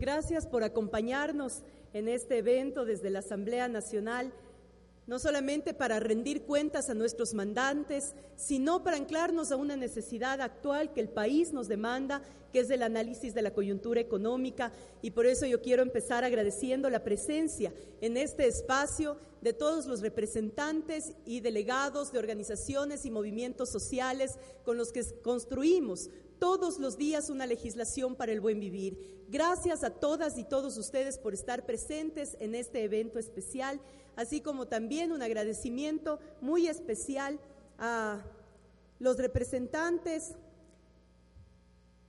Gracias por acompañarnos en este evento desde la Asamblea Nacional, no solamente para rendir cuentas a nuestros mandantes, sino para anclarnos a una necesidad actual que el país nos demanda, que es el análisis de la coyuntura económica. Y por eso yo quiero empezar agradeciendo la presencia en este espacio de todos los representantes y delegados de organizaciones y movimientos sociales con los que construimos todos los días una legislación para el buen vivir. Gracias a todas y todos ustedes por estar presentes en este evento especial, así como también un agradecimiento muy especial a los representantes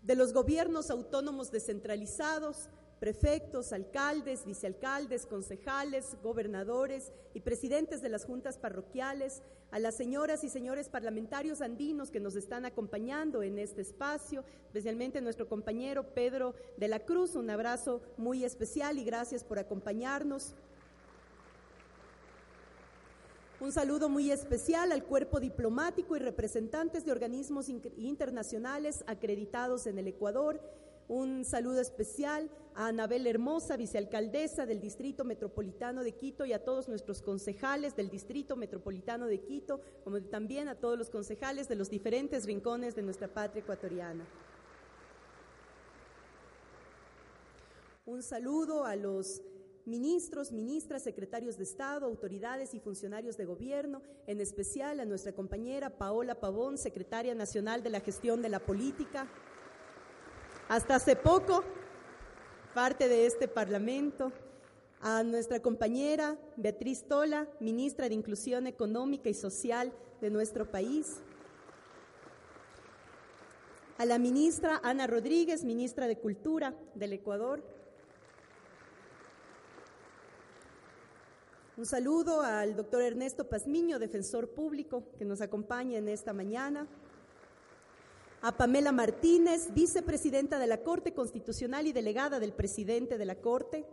de los gobiernos autónomos descentralizados, prefectos, alcaldes, vicealcaldes, concejales, gobernadores y presidentes de las juntas parroquiales, a las señoras y señores parlamentarios andinos que nos están acompañando en este espacio, especialmente nuestro compañero Pedro de la Cruz, un abrazo muy especial y gracias por acompañarnos. Un saludo muy especial al cuerpo diplomático y representantes de organismos internacionales acreditados en el Ecuador, un saludo especial a Anabel Hermosa, vicealcaldesa del Distrito Metropolitano de Quito y a todos nuestros concejales del Distrito Metropolitano de Quito, como también a todos los concejales de los diferentes rincones de nuestra patria ecuatoriana. Un saludo a los ministros, ministras, secretarios de Estado, autoridades y funcionarios de gobierno, en especial a nuestra compañera Paola Pavón, secretaria nacional de la gestión de la política, hasta hace poco, parte de este Parlamento, a nuestra compañera Beatriz Tola, ministra de Inclusión Económica y Social de nuestro país, a la ministra Ana Rodríguez, ministra de Cultura del Ecuador, Un saludo al doctor Ernesto Pazmiño, defensor público, que nos acompaña en esta mañana a Pamela Martínez, vicepresidenta de la Corte Constitucional y delegada del presidente de la Corte,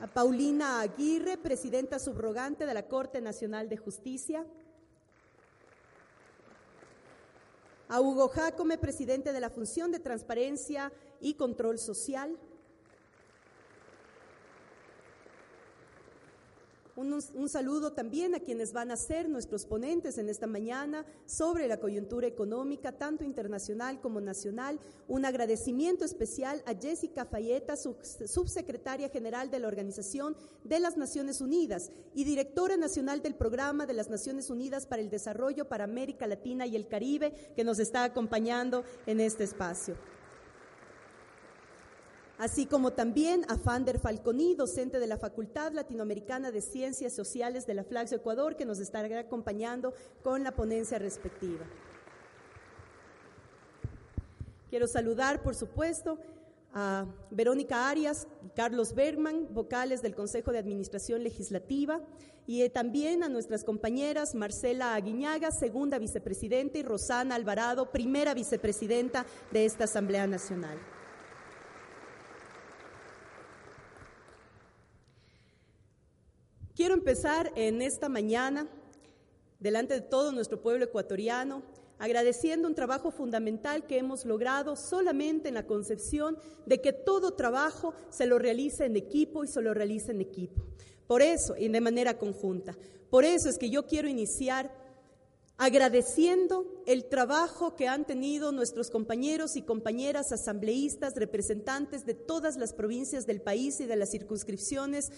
a Paulina Aguirre, presidenta subrogante de la Corte Nacional de Justicia, a Hugo Jacome, presidente de la Función de Transparencia y Control Social, Un, saludo también a quienes van a ser nuestros ponentes en esta mañana sobre la coyuntura económica, tanto internacional como nacional. Un agradecimiento especial a Jessica Fayeta, subsecretaria general de la Organización de las Naciones Unidas y directora nacional del Programa de las Naciones Unidas para el Desarrollo para América Latina y el Caribe, que nos está acompañando en este espacio así como también a Fander Falconi, docente de la Facultad Latinoamericana de Ciencias Sociales de la Flaxo Ecuador, que nos estará acompañando con la ponencia respectiva. Quiero saludar, por supuesto, a Verónica Arias y Carlos Bergman, vocales del Consejo de Administración Legislativa, y eh, también a nuestras compañeras Marcela Aguiñaga, segunda vicepresidenta, y Rosana Alvarado, primera vicepresidenta de esta Asamblea Nacional. Quiero empezar en esta mañana, delante de todo nuestro pueblo ecuatoriano, agradeciendo un trabajo fundamental que hemos logrado solamente en la concepción de que todo trabajo se lo realice en equipo y se lo realice en equipo. Por eso, y de manera conjunta. Por eso es que yo quiero iniciar agradeciendo el trabajo que han tenido nuestros compañeros y compañeras asambleístas, representantes de todas las provincias del país y de las circunscripciones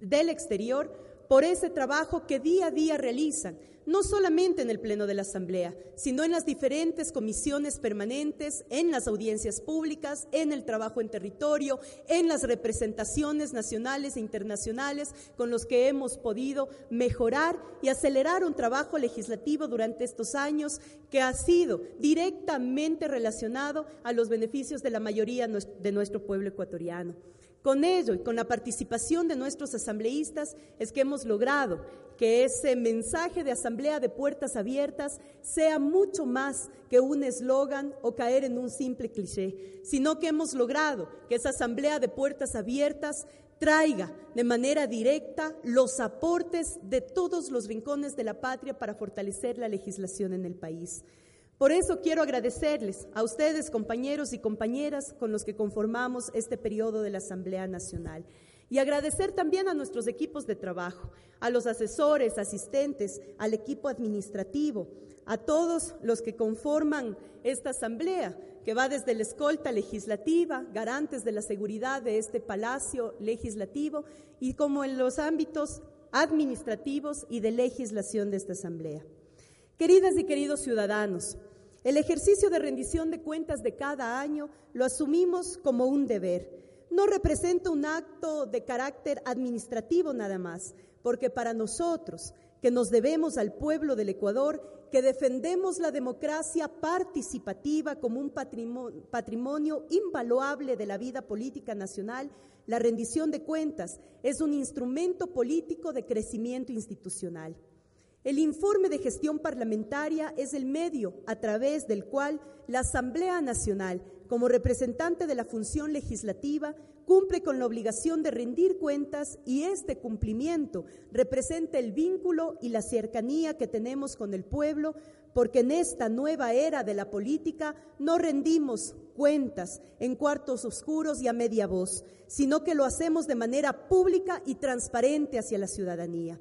del exterior por ese trabajo que día a día realizan, no solamente en el Pleno de la Asamblea, sino en las diferentes comisiones permanentes, en las audiencias públicas, en el trabajo en territorio, en las representaciones nacionales e internacionales con los que hemos podido mejorar y acelerar un trabajo legislativo durante estos años que ha sido directamente relacionado a los beneficios de la mayoría de nuestro pueblo ecuatoriano. Con ello y con la participación de nuestros asambleístas es que hemos logrado que ese mensaje de asamblea de puertas abiertas sea mucho más que un eslogan o caer en un simple cliché, sino que hemos logrado que esa asamblea de puertas abiertas traiga de manera directa los aportes de todos los rincones de la patria para fortalecer la legislación en el país. Por eso quiero agradecerles a ustedes, compañeros y compañeras con los que conformamos este periodo de la Asamblea Nacional. Y agradecer también a nuestros equipos de trabajo, a los asesores, asistentes, al equipo administrativo, a todos los que conforman esta asamblea, que va desde la escolta legislativa, garantes de la seguridad de este palacio legislativo, y como en los ámbitos administrativos y de legislación de esta asamblea. Queridas y queridos ciudadanos, el ejercicio de rendición de cuentas de cada año lo asumimos como un deber. No representa un acto de carácter administrativo nada más, porque para nosotros, que nos debemos al pueblo del Ecuador, que defendemos la democracia participativa como un patrimonio, invaluable de la vida política nacional, la rendición de cuentas es un instrumento político de crecimiento institucional. El informe de gestión parlamentaria es el medio a través del cual la Asamblea Nacional, como representante de la función legislativa, cumple con la obligación de rendir cuentas y este cumplimiento representa el vínculo y la cercanía que tenemos con el pueblo, porque en esta nueva era de la política no rendimos cuentas en cuartos oscuros y a media voz, sino que lo hacemos de manera pública y transparente hacia la ciudadanía.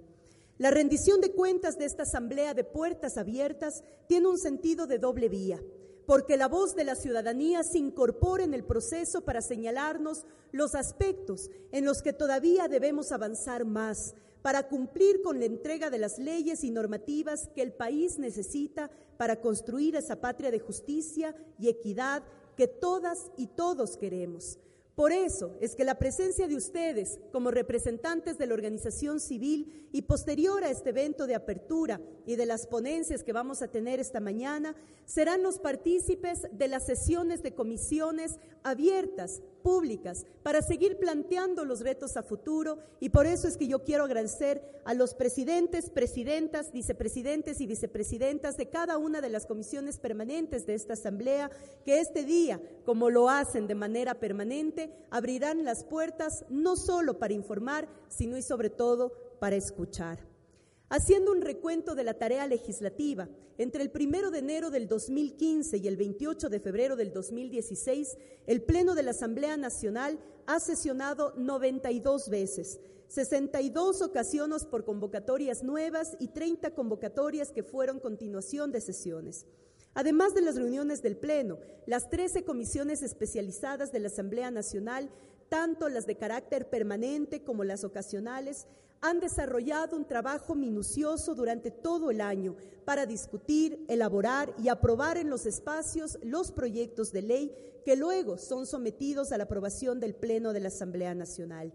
La rendición de cuentas de esta asamblea de puertas abiertas tiene un sentido de doble vía, porque la voz de la ciudadanía se incorpora en el proceso para señalarnos los aspectos en los que todavía debemos avanzar más para cumplir con la entrega de las leyes y normativas que el país necesita para construir esa patria de justicia y equidad que todas y todos queremos. Por eso es que la presencia de ustedes como representantes de la organización civil y posterior a este evento de apertura y de las ponencias que vamos a tener esta mañana, serán los partícipes de las sesiones de comisiones abiertas públicas para seguir planteando los retos a futuro y por eso es que yo quiero agradecer a los presidentes, presidentas, vicepresidentes y vicepresidentas de cada una de las comisiones permanentes de esta Asamblea que este día, como lo hacen de manera permanente, abrirán las puertas no solo para informar, sino y sobre todo para escuchar. Haciendo un recuento de la tarea legislativa, entre el primero de enero del 2015 y el 28 de febrero del 2016, el Pleno de la Asamblea Nacional ha sesionado 92 veces, 62 ocasiones por convocatorias nuevas y 30 convocatorias que fueron continuación de sesiones. Además de las reuniones del Pleno, las 13 comisiones especializadas de la Asamblea Nacional, tanto las de carácter permanente como las ocasionales, han desarrollado un trabajo minucioso durante todo el año para discutir, elaborar y aprobar en los espacios los proyectos de ley que luego son sometidos a la aprobación del Pleno de la Asamblea Nacional.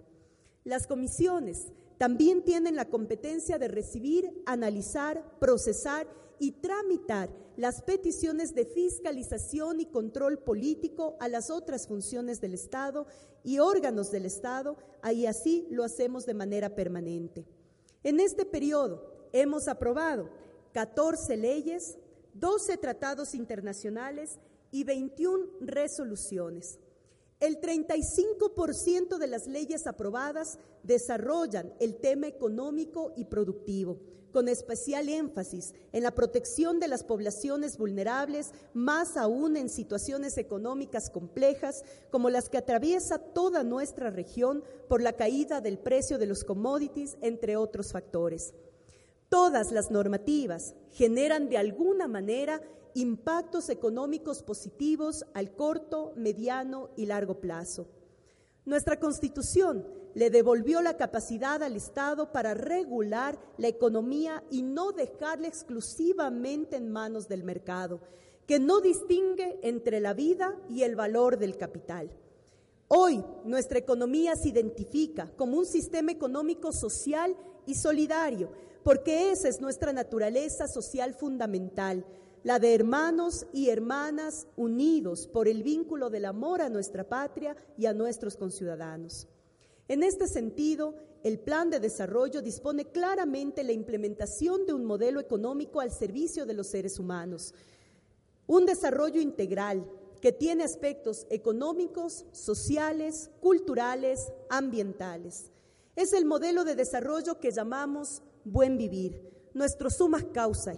Las comisiones también tienen la competencia de recibir, analizar, procesar y tramitar las peticiones de fiscalización y control político a las otras funciones del Estado y órganos del Estado, y así lo hacemos de manera permanente. En este periodo hemos aprobado 14 leyes, 12 tratados internacionales y 21 resoluciones. El 35% de las leyes aprobadas desarrollan el tema económico y productivo, con especial énfasis en la protección de las poblaciones vulnerables, más aún en situaciones económicas complejas como las que atraviesa toda nuestra región por la caída del precio de los commodities, entre otros factores. Todas las normativas generan de alguna manera impactos económicos positivos al corto, mediano y largo plazo. Nuestra Constitución le devolvió la capacidad al Estado para regular la economía y no dejarla exclusivamente en manos del mercado, que no distingue entre la vida y el valor del capital. Hoy nuestra economía se identifica como un sistema económico social y solidario, porque esa es nuestra naturaleza social fundamental, la de hermanos y hermanas unidos por el vínculo del amor a nuestra patria y a nuestros conciudadanos. En este sentido, el plan de desarrollo dispone claramente la implementación de un modelo económico al servicio de los seres humanos, un desarrollo integral que tiene aspectos económicos, sociales, culturales, ambientales. Es el modelo de desarrollo que llamamos buen vivir, nuestro suma causa,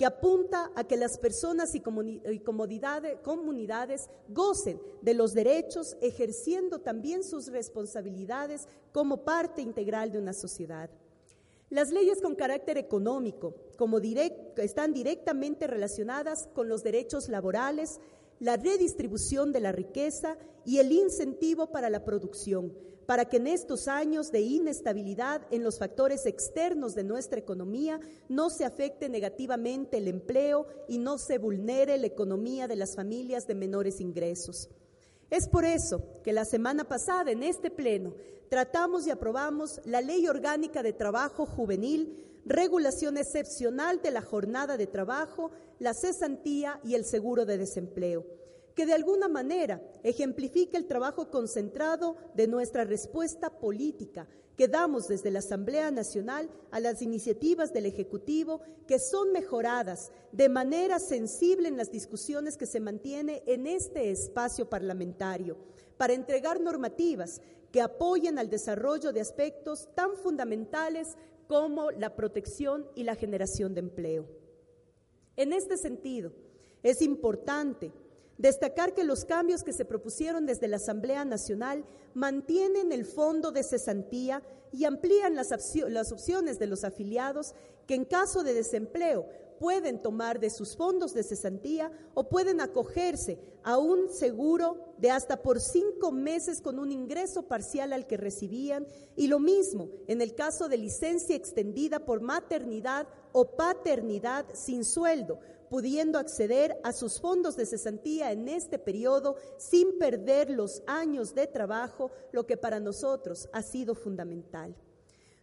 que apunta a que las personas y comunidades gocen de los derechos, ejerciendo también sus responsabilidades como parte integral de una sociedad. Las leyes con carácter económico como están directamente relacionadas con los derechos laborales, la redistribución de la riqueza y el incentivo para la producción, para que en estos años de inestabilidad en los factores externos de nuestra economía no se afecte negativamente el empleo y no se vulnere la economía de las familias de menores ingresos. Es por eso que la semana pasada en este pleno tratamos y aprobamos la Ley Orgánica de Trabajo Juvenil, regulación excepcional de la jornada de trabajo, la cesantía y el seguro de desempleo, que de alguna manera ejemplifica el trabajo concentrado de nuestra respuesta política que damos desde la Asamblea Nacional a las iniciativas del Ejecutivo que son mejoradas de manera sensible en las discusiones que se mantiene en este espacio parlamentario para entregar normativas que apoyen al desarrollo de aspectos tan fundamentales como la protección y la generación de empleo. En este sentido, es importante destacar que los cambios que se propusieron desde la Asamblea Nacional mantienen el fondo de cesantía y amplían las, opciones de los afiliados que en caso de desempleo pueden tomar de sus fondos de cesantía o pueden acogerse a un seguro de hasta por cinco meses con un ingreso parcial al que recibían y lo mismo en el caso de licencia extendida por maternidad o paternidad sin sueldo, pudiendo acceder a sus fondos de cesantía en este periodo sin perder los años de trabajo, lo que para nosotros ha sido fundamental.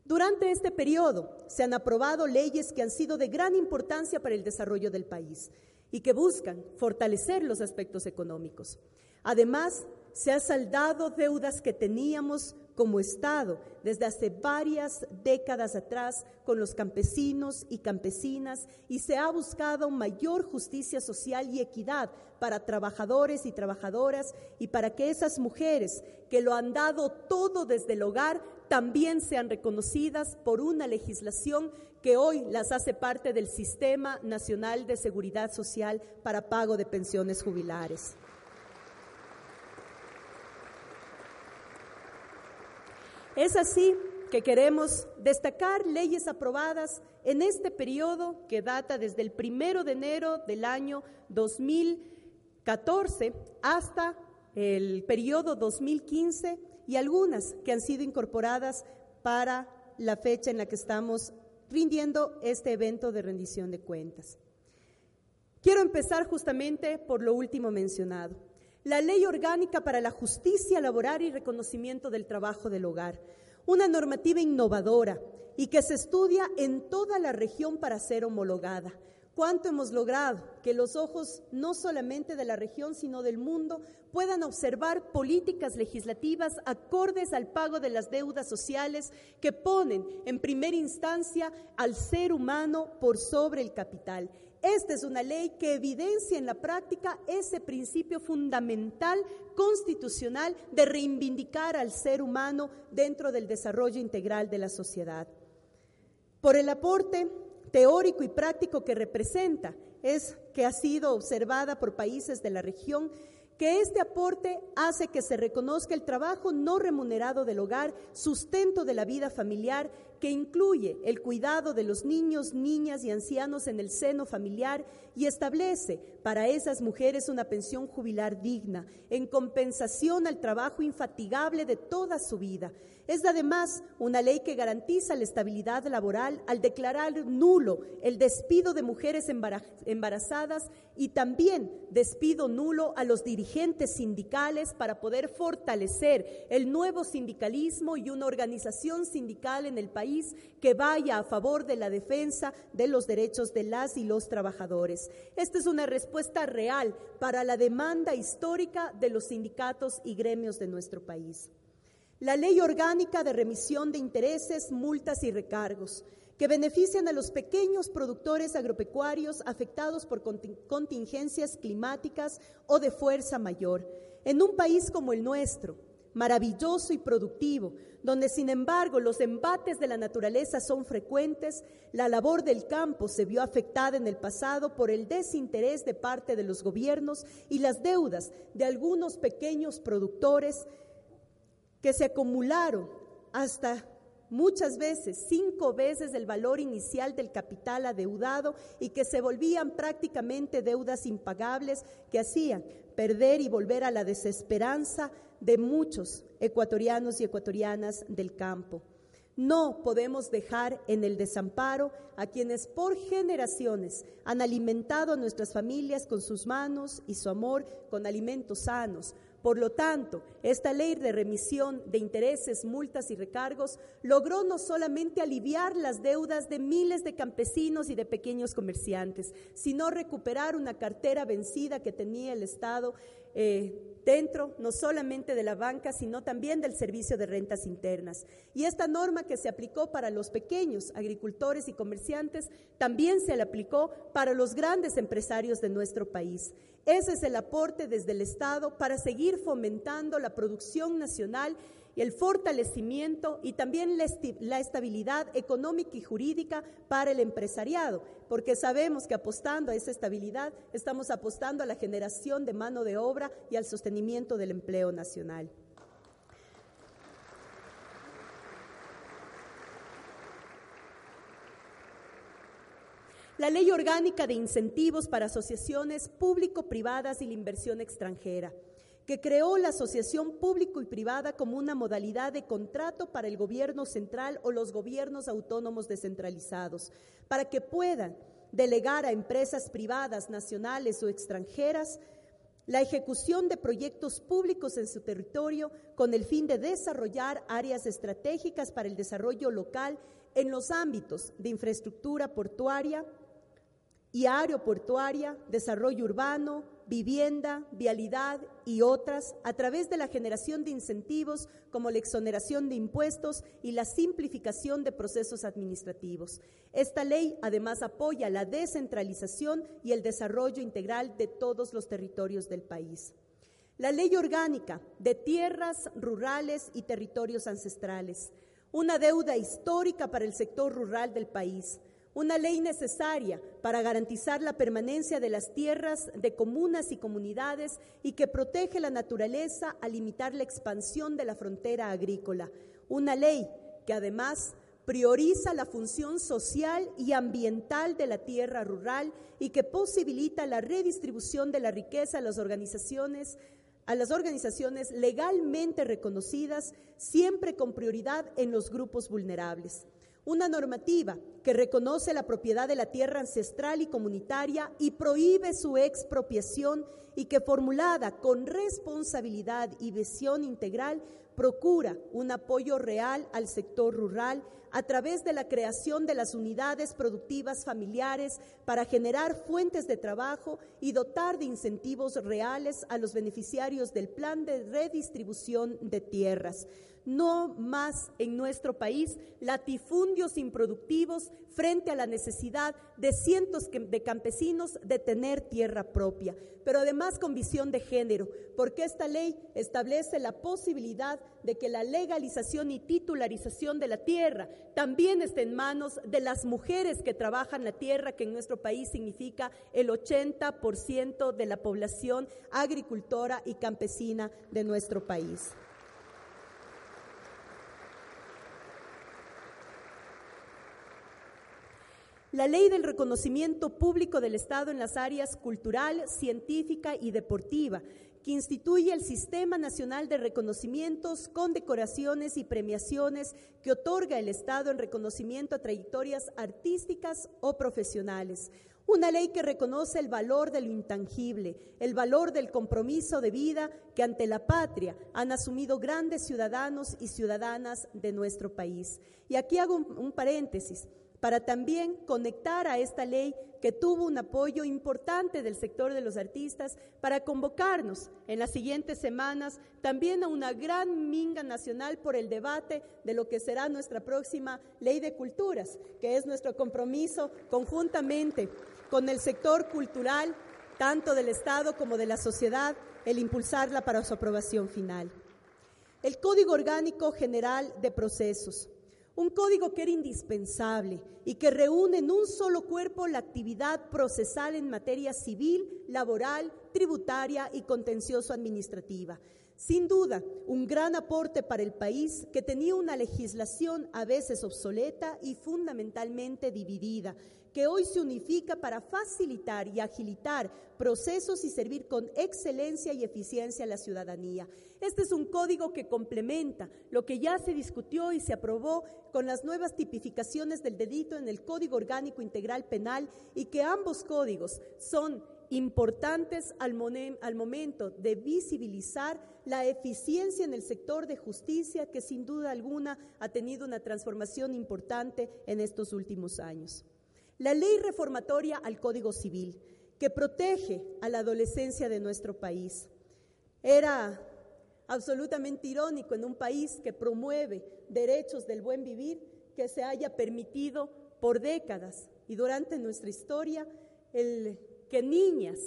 Durante este periodo se han aprobado leyes que han sido de gran importancia para el desarrollo del país y que buscan fortalecer los aspectos económicos. Además, se han saldado deudas que teníamos como Estado desde hace varias décadas atrás con los campesinos y campesinas y se ha buscado mayor justicia social y equidad para trabajadores y trabajadoras y para que esas mujeres que lo han dado todo desde el hogar también sean reconocidas por una legislación que hoy las hace parte del Sistema Nacional de Seguridad Social para pago de pensiones jubilares. Es así que queremos destacar leyes aprobadas en este periodo que data desde el primero de enero del año 2014 hasta el periodo 2015 y algunas que han sido incorporadas para la fecha en la que estamos rindiendo este evento de rendición de cuentas. Quiero empezar justamente por lo último mencionado, la Ley Orgánica para la Justicia Laboral y Reconocimiento del Trabajo del Hogar, una normativa innovadora y que se estudia en toda la región para ser homologada cuánto hemos logrado que los ojos no solamente de la región, sino del mundo puedan observar políticas legislativas acordes al pago de las deudas sociales que ponen en primera instancia al ser humano por sobre el capital. Esta es una ley que evidencia en la práctica ese principio fundamental constitucional de reivindicar al ser humano dentro del desarrollo integral de la sociedad. Por el aporte teórico y práctico que representa es que ha sido observada por países de la región que este aporte hace que se reconozca el trabajo no remunerado del hogar, sustento de la vida familiar, que incluye el cuidado de los niños, niñas y ancianos en el seno familiar y establece para esas mujeres una pensión jubilar digna, en compensación al trabajo infatigable de toda su vida. Es además una ley que garantiza la estabilidad laboral al declarar nulo el despido de mujeres embarazadas y también despido nulo a los dirigentes sindicales para poder fortalecer el nuevo sindicalismo y una organización sindical en el país que vaya a favor de la defensa de los derechos de las y los trabajadores. Esta es una respuesta real para la demanda histórica de los sindicatos y gremios de nuestro país. La ley orgánica de remisión de intereses, multas y recargos, que benefician a los pequeños productores agropecuarios afectados por contingencias climáticas o de fuerza mayor. En un país como el nuestro, maravilloso y productivo, donde sin embargo los embates de la naturaleza son frecuentes, la labor del campo se vio afectada en el pasado por el desinterés de parte de los gobiernos y las deudas de algunos pequeños productores que se acumularon hasta muchas veces cinco veces el valor inicial del capital adeudado y que se volvían prácticamente deudas impagables que hacían perder y volver a la desesperanza de muchos ecuatorianos y ecuatorianas del campo. No podemos dejar en el desamparo a quienes por generaciones han alimentado a nuestras familias con sus manos y su amor con alimentos sanos, por lo tanto, esta ley de remisión de intereses, multas y recargos logró no solamente aliviar las deudas de miles de campesinos y de pequeños comerciantes, sino recuperar una cartera vencida que tenía el Estado eh, dentro no solamente de la banca, sino también del servicio de rentas internas. Y esta norma que se aplicó para los pequeños agricultores y comerciantes también se le aplicó para los grandes empresarios de nuestro país. Ese es el aporte desde el Estado para seguir fomentando la producción nacional el fortalecimiento y también la estabilidad económica y jurídica para el empresariado, porque sabemos que apostando a esa estabilidad estamos apostando a la generación de mano de obra y al sostenimiento del empleo nacional. la Ley Orgánica de Incentivos para Asociaciones Público-Privadas y la Inversión Extranjera, que creó la asociación público y privada como una modalidad de contrato para el gobierno central o los gobiernos autónomos descentralizados, para que puedan delegar a empresas privadas, nacionales o extranjeras la ejecución de proyectos públicos en su territorio con el fin de desarrollar áreas estratégicas para el desarrollo local en los ámbitos de infraestructura portuaria, y aeroportuaria, desarrollo urbano, vivienda, vialidad y otras a través de la generación de incentivos como la exoneración de impuestos y la simplificación de procesos administrativos. Esta ley además apoya la descentralización y el desarrollo integral de todos los territorios del país. La ley orgánica de tierras rurales y territorios ancestrales, una deuda histórica para el sector rural del país una ley necesaria para garantizar la permanencia de las tierras de comunas y comunidades y que protege la naturaleza al limitar la expansión de la frontera agrícola. Una ley que además prioriza la función social y ambiental de la tierra rural y que posibilita la redistribución de la riqueza a las organizaciones a las organizaciones legalmente reconocidas, siempre con prioridad en los grupos vulnerables una normativa que reconoce la propiedad de la tierra ancestral y comunitaria y prohíbe su expropiación y que formulada con responsabilidad y visión integral procura un apoyo real al sector rural a través de la creación de las unidades productivas familiares para generar fuentes de trabajo y dotar de incentivos reales a los beneficiarios del plan de redistribución de tierras no más en nuestro país latifundios improductivos frente a la necesidad de cientos de campesinos de tener tierra propia, pero además con visión de género, porque esta ley establece la posibilidad de que la legalización y titularización de la tierra también esté en manos de las mujeres que trabajan la tierra, que en nuestro país significa el 80% de la población agricultora y campesina de nuestro país. La ley del reconocimiento público del Estado en las áreas cultural, científica y deportiva, que instituye el Sistema Nacional de Reconocimientos, Condecoraciones y Premiaciones que otorga el Estado en reconocimiento a trayectorias artísticas o profesionales. Una ley que reconoce el valor de lo intangible, el valor del compromiso de vida que ante la patria han asumido grandes ciudadanos y ciudadanas de nuestro país. Y aquí hago un, paréntesis para también conectar a esta ley que tuvo un apoyo importante del sector de los artistas para convocarnos en las siguientes semanas también a una gran minga nacional por el debate de lo que será nuestra próxima ley de culturas, que es nuestro compromiso conjuntamente con el sector cultural, tanto del Estado como de la sociedad, el impulsarla para su aprobación final. El Código Orgánico General de Procesos un código que era indispensable y que reúne en un solo cuerpo la actividad procesal en materia civil, laboral, tributaria y contencioso administrativa. Sin duda, un gran aporte para el país que tenía una legislación a veces obsoleta y fundamentalmente dividida, que hoy se unifica para facilitar y agilitar procesos y servir con excelencia y eficiencia a la ciudadanía. Este es un código que complementa lo que ya se discutió y se aprobó con las nuevas tipificaciones del delito en el Código Orgánico Integral Penal y que ambos códigos son importantes al, al, momento de visibilizar la eficiencia en el sector de justicia que sin duda alguna ha tenido una transformación importante en estos últimos años. La ley reformatoria al Código Civil, que protege a la adolescencia de nuestro país. Era absolutamente irónico en un país que promueve derechos del buen vivir que se haya permitido por décadas y durante nuestra historia el que niñas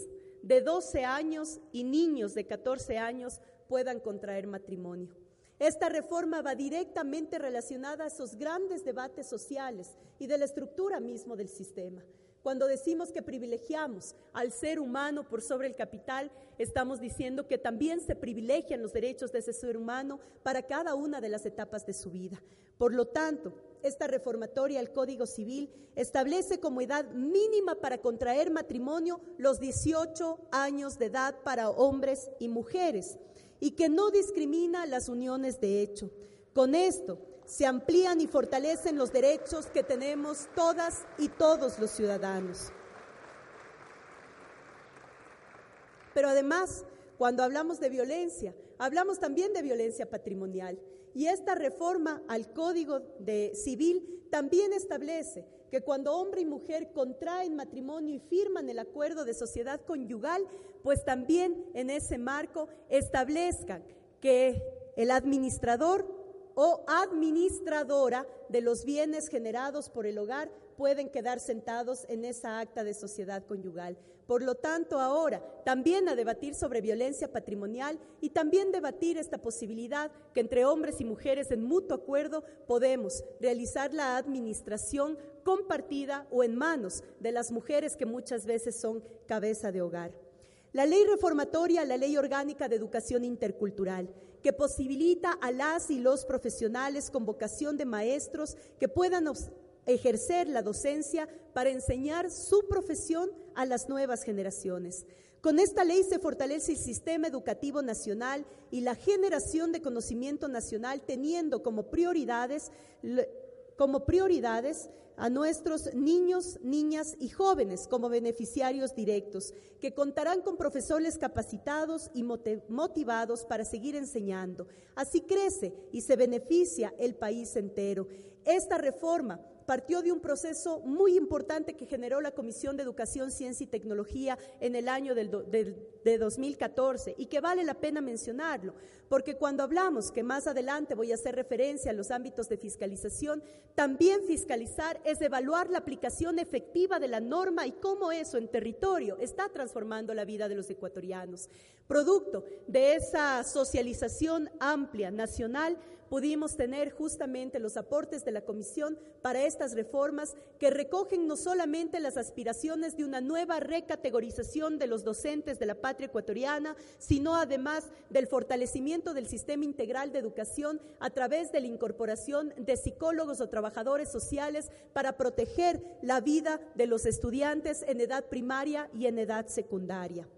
de 12 años y niños de 14 años puedan contraer matrimonio. Esta reforma va directamente relacionada a esos grandes debates sociales y de la estructura mismo del sistema. Cuando decimos que privilegiamos al ser humano por sobre el capital, estamos diciendo que también se privilegian los derechos de ese ser humano para cada una de las etapas de su vida. Por lo tanto, esta reformatoria al Código Civil establece como edad mínima para contraer matrimonio los 18 años de edad para hombres y mujeres y que no discrimina las uniones de hecho. Con esto se amplían y fortalecen los derechos que tenemos todas y todos los ciudadanos. Pero además, cuando hablamos de violencia, hablamos también de violencia patrimonial. Y esta reforma al Código de Civil también establece que cuando hombre y mujer contraen matrimonio y firman el acuerdo de sociedad conyugal, pues también en ese marco establezcan que el administrador o administradora de los bienes generados por el hogar pueden quedar sentados en esa acta de sociedad conyugal. Por lo tanto, ahora también a debatir sobre violencia patrimonial y también debatir esta posibilidad que entre hombres y mujeres en mutuo acuerdo podemos realizar la administración compartida o en manos de las mujeres que muchas veces son cabeza de hogar. La ley reformatoria, la ley orgánica de educación intercultural, que posibilita a las y los profesionales con vocación de maestros que puedan ejercer la docencia para enseñar su profesión a las nuevas generaciones. Con esta ley se fortalece el sistema educativo nacional y la generación de conocimiento nacional teniendo como prioridades como prioridades a nuestros niños, niñas y jóvenes como beneficiarios directos, que contarán con profesores capacitados y motivados para seguir enseñando. Así crece y se beneficia el país entero. Esta reforma partió de un proceso muy importante que generó la Comisión de Educación, Ciencia y Tecnología en el año del de 2014 y que vale la pena mencionarlo, porque cuando hablamos, que más adelante voy a hacer referencia a los ámbitos de fiscalización, también fiscalizar es evaluar la aplicación efectiva de la norma y cómo eso en territorio está transformando la vida de los ecuatorianos. Producto de esa socialización amplia nacional, pudimos tener justamente los aportes de la Comisión para estas reformas que recogen no solamente las aspiraciones de una nueva recategorización de los docentes de la patria ecuatoriana, sino además del fortalecimiento del sistema integral de educación a través de la incorporación de psicólogos o trabajadores sociales para proteger la vida de los estudiantes en edad primaria y en edad secundaria.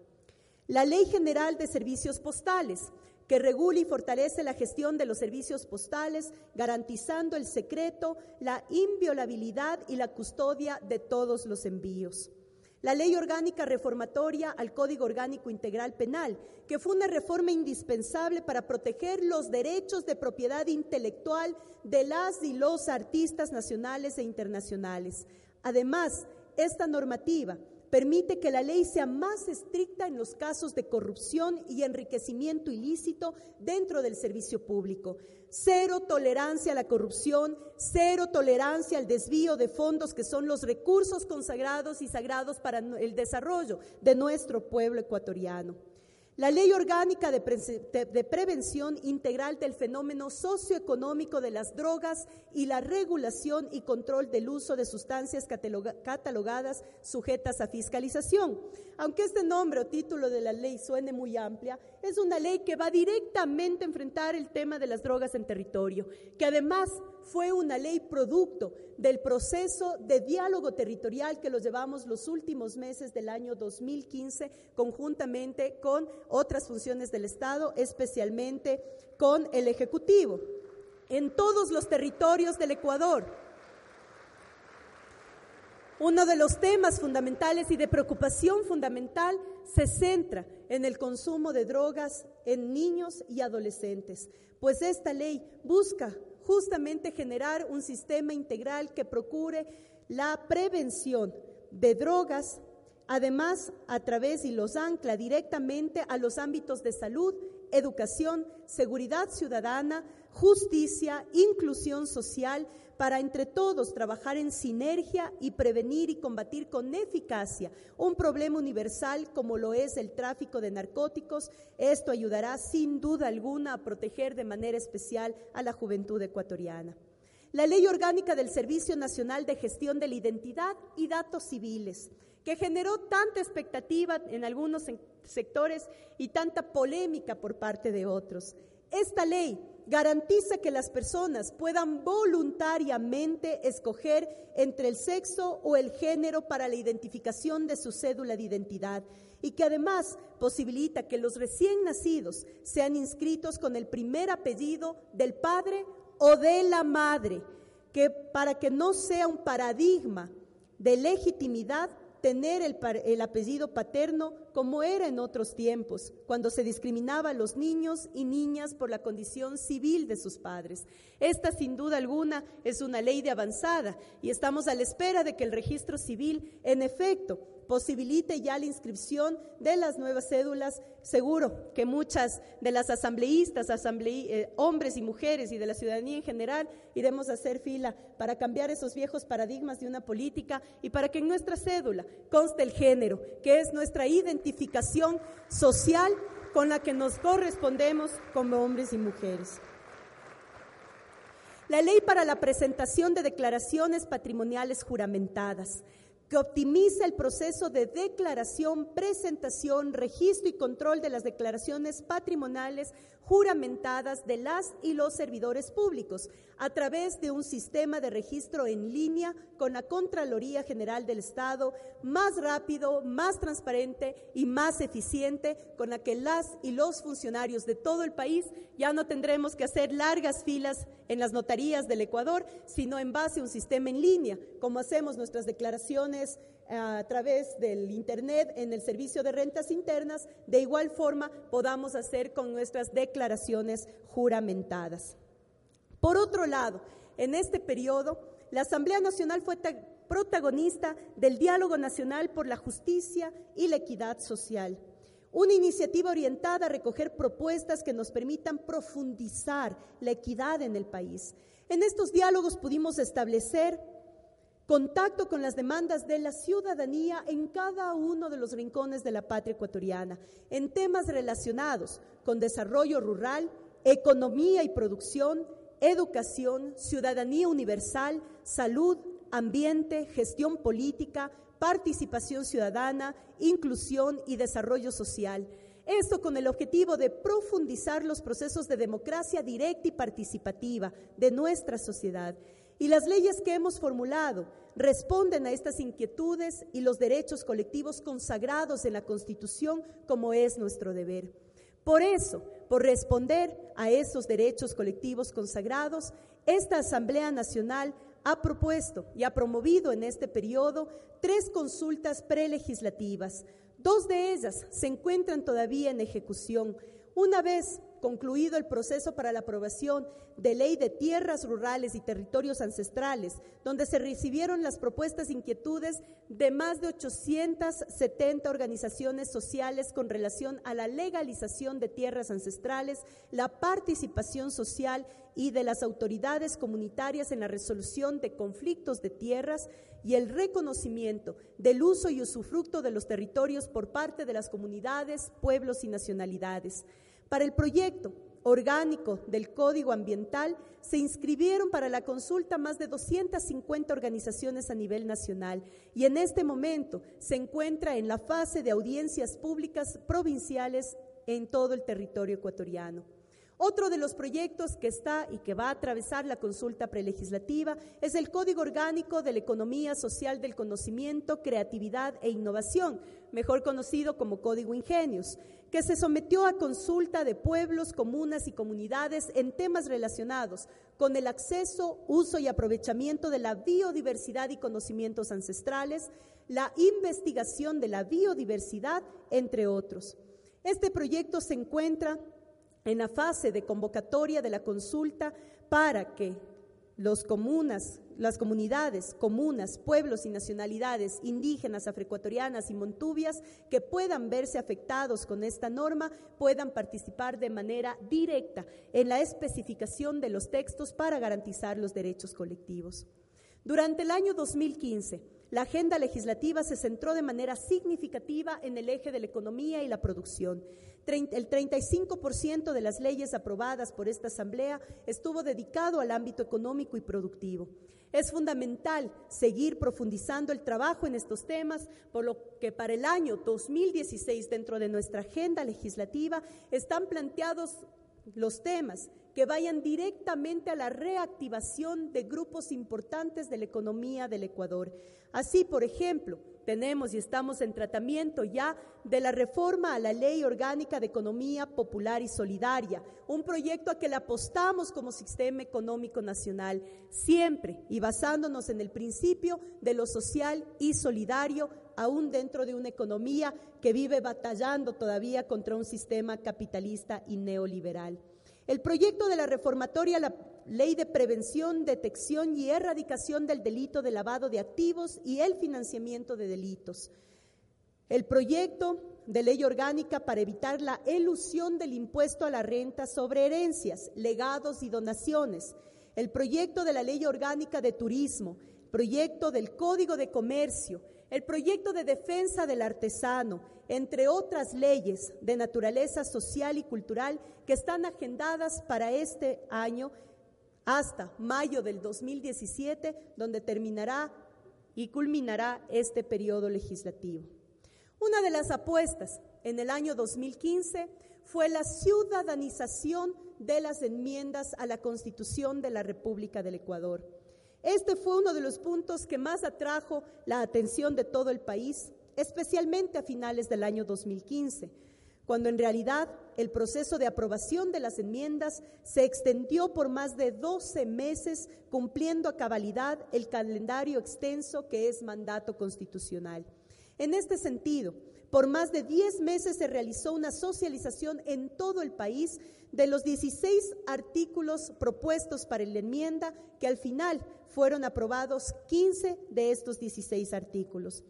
La Ley General de Servicios Postales, que regula y fortalece la gestión de los servicios postales, garantizando el secreto, la inviolabilidad y la custodia de todos los envíos. La ley orgánica reformatoria al Código Orgánico Integral Penal, que fue una reforma indispensable para proteger los derechos de propiedad intelectual de las y los artistas nacionales e internacionales. Además, esta normativa permite que la ley sea más estricta en los casos de corrupción y enriquecimiento ilícito dentro del servicio público. Cero tolerancia a la corrupción, cero tolerancia al desvío de fondos que son los recursos consagrados y sagrados para el desarrollo de nuestro pueblo ecuatoriano. La Ley Orgánica de, Prevención Integral del Fenómeno Socioeconómico de las Drogas y la regulación y control del uso de sustancias catalogadas sujetas a fiscalización. Aunque este nombre o título de la ley suene muy amplia, es una ley que va directamente a enfrentar el tema de las drogas en territorio, que además fue una ley producto del proceso de diálogo territorial que lo llevamos los últimos meses del año 2015 conjuntamente con otras funciones del Estado, especialmente con el Ejecutivo, en todos los territorios del Ecuador. Uno de los temas fundamentales y de preocupación fundamental se centra en el consumo de drogas en niños y adolescentes, pues esta ley busca justamente generar un sistema integral que procure la prevención de drogas, además a través y los ancla directamente a los ámbitos de salud, educación, seguridad ciudadana, justicia, inclusión social, para entre todos trabajar en sinergia y prevenir y combatir con eficacia un problema universal como lo es el tráfico de narcóticos. Esto ayudará sin duda alguna a proteger de manera especial a la juventud ecuatoriana. La Ley Orgánica del Servicio Nacional de Gestión de la Identidad y Datos Civiles, que generó tanta expectativa en algunos sectores y tanta polémica por parte de otros. Esta ley garantiza que las personas puedan voluntariamente escoger entre el sexo o el género para la identificación de su cédula de identidad y que además posibilita que los recién nacidos sean inscritos con el primer apellido del padre o de la madre, que para que no sea un paradigma de legitimidad tener el, apellido paterno como era en otros tiempos, cuando se discriminaba a los niños y niñas por la condición civil de sus padres. Esta, sin duda alguna, es una ley de avanzada y estamos a la espera de que el registro civil, en efecto, posibilite ya la inscripción de las nuevas cédulas. Seguro que muchas de las asambleístas, eh, hombres y mujeres y de la ciudadanía en general, iremos a hacer fila para cambiar esos viejos paradigmas de una política y para que en nuestra cédula conste el género, que es nuestra identificación social con la que nos correspondemos como hombres y mujeres. La ley para la presentación de declaraciones patrimoniales juramentadas que optimiza el proceso de declaración, presentación, registro y control de las declaraciones patrimoniales juramentadas de las y los servidores públicos a través de un sistema de registro en línea con la Contraloría General del Estado más rápido, más transparente y más eficiente, con la que las y los funcionarios de todo el país ya no tendremos que hacer largas filas en las notarías del Ecuador, sino en base a un sistema en línea, como hacemos nuestras declaraciones a través del Internet en el servicio de rentas internas, de igual forma podamos hacer con nuestras declaraciones juramentadas. Por otro lado, en este periodo, la Asamblea Nacional fue protagonista del Diálogo Nacional por la Justicia y la Equidad Social, una iniciativa orientada a recoger propuestas que nos permitan profundizar la equidad en el país. En estos diálogos pudimos establecer contacto con las demandas de la ciudadanía en cada uno de los rincones de la patria ecuatoriana, en temas relacionados con desarrollo rural, economía y producción, educación, ciudadanía universal, salud, ambiente, gestión política, participación ciudadana, inclusión y desarrollo social. Esto con el objetivo de profundizar los procesos de democracia directa y participativa de nuestra sociedad. Y las leyes que hemos formulado responden a estas inquietudes y los derechos colectivos consagrados en la Constitución como es nuestro deber. Por eso, por responder a esos derechos colectivos consagrados, esta Asamblea Nacional ha propuesto y ha promovido en este periodo tres consultas prelegislativas. Dos de ellas se encuentran todavía en ejecución. Una vez concluido el proceso para la aprobación de ley de tierras rurales y territorios ancestrales, donde se recibieron las propuestas e inquietudes de más de 870 organizaciones sociales con relación a la legalización de tierras ancestrales, la participación social y de las autoridades comunitarias en la resolución de conflictos de tierras y el reconocimiento del uso y usufructo de los territorios por parte de las comunidades, pueblos y nacionalidades. Para el proyecto orgánico del Código Ambiental se inscribieron para la consulta más de 250 organizaciones a nivel nacional y en este momento se encuentra en la fase de audiencias públicas provinciales en todo el territorio ecuatoriano. Otro de los proyectos que está y que va a atravesar la consulta prelegislativa es el Código Orgánico de la Economía Social del Conocimiento, Creatividad e Innovación, mejor conocido como Código Ingenios, que se sometió a consulta de pueblos, comunas y comunidades en temas relacionados con el acceso, uso y aprovechamiento de la biodiversidad y conocimientos ancestrales, la investigación de la biodiversidad, entre otros. Este proyecto se encuentra en la fase de convocatoria de la consulta para que los comunas, las comunidades, comunas, pueblos y nacionalidades indígenas, afroecuatorianas y montubias que puedan verse afectados con esta norma puedan participar de manera directa en la especificación de los textos para garantizar los derechos colectivos. Durante el año 2015, la agenda legislativa se centró de manera significativa en el eje de la economía y la producción. El 35% de las leyes aprobadas por esta Asamblea estuvo dedicado al ámbito económico y productivo. Es fundamental seguir profundizando el trabajo en estos temas, por lo que para el año 2016, dentro de nuestra agenda legislativa, están planteados los temas que vayan directamente a la reactivación de grupos importantes de la economía del Ecuador. Así, por ejemplo, tenemos y estamos en tratamiento ya de la reforma a la Ley Orgánica de Economía Popular y Solidaria, un proyecto a que le apostamos como sistema económico nacional, siempre y basándonos en el principio de lo social y solidario, aún dentro de una economía que vive batallando todavía contra un sistema capitalista y neoliberal. El proyecto de la reformatoria Ley de Prevención, Detección y Erradicación del Delito de Lavado de Activos y el Financiamiento de Delitos. El proyecto de ley orgánica para evitar la elusión del impuesto a la renta sobre herencias, legados y donaciones. El proyecto de la ley orgánica de turismo, proyecto del Código de Comercio, el proyecto de defensa del artesano, entre otras leyes de naturaleza social y cultural que están agendadas para este año hasta mayo del 2017, donde terminará y culminará este periodo legislativo. Una de las apuestas en el año 2015 fue la ciudadanización de las enmiendas a la Constitución de la República del Ecuador. Este fue uno de los puntos que más atrajo la atención de todo el país, especialmente a finales del año 2015, cuando en realidad el proceso de aprobación de las enmiendas se extendió por más de 12 meses, cumpliendo a cabalidad el calendario extenso que es mandato constitucional. En este sentido, por más de 10 meses se realizó una socialización en todo el país de los 16 artículos propuestos para la enmienda, que al final fueron aprobados 15 de estos 16 artículos.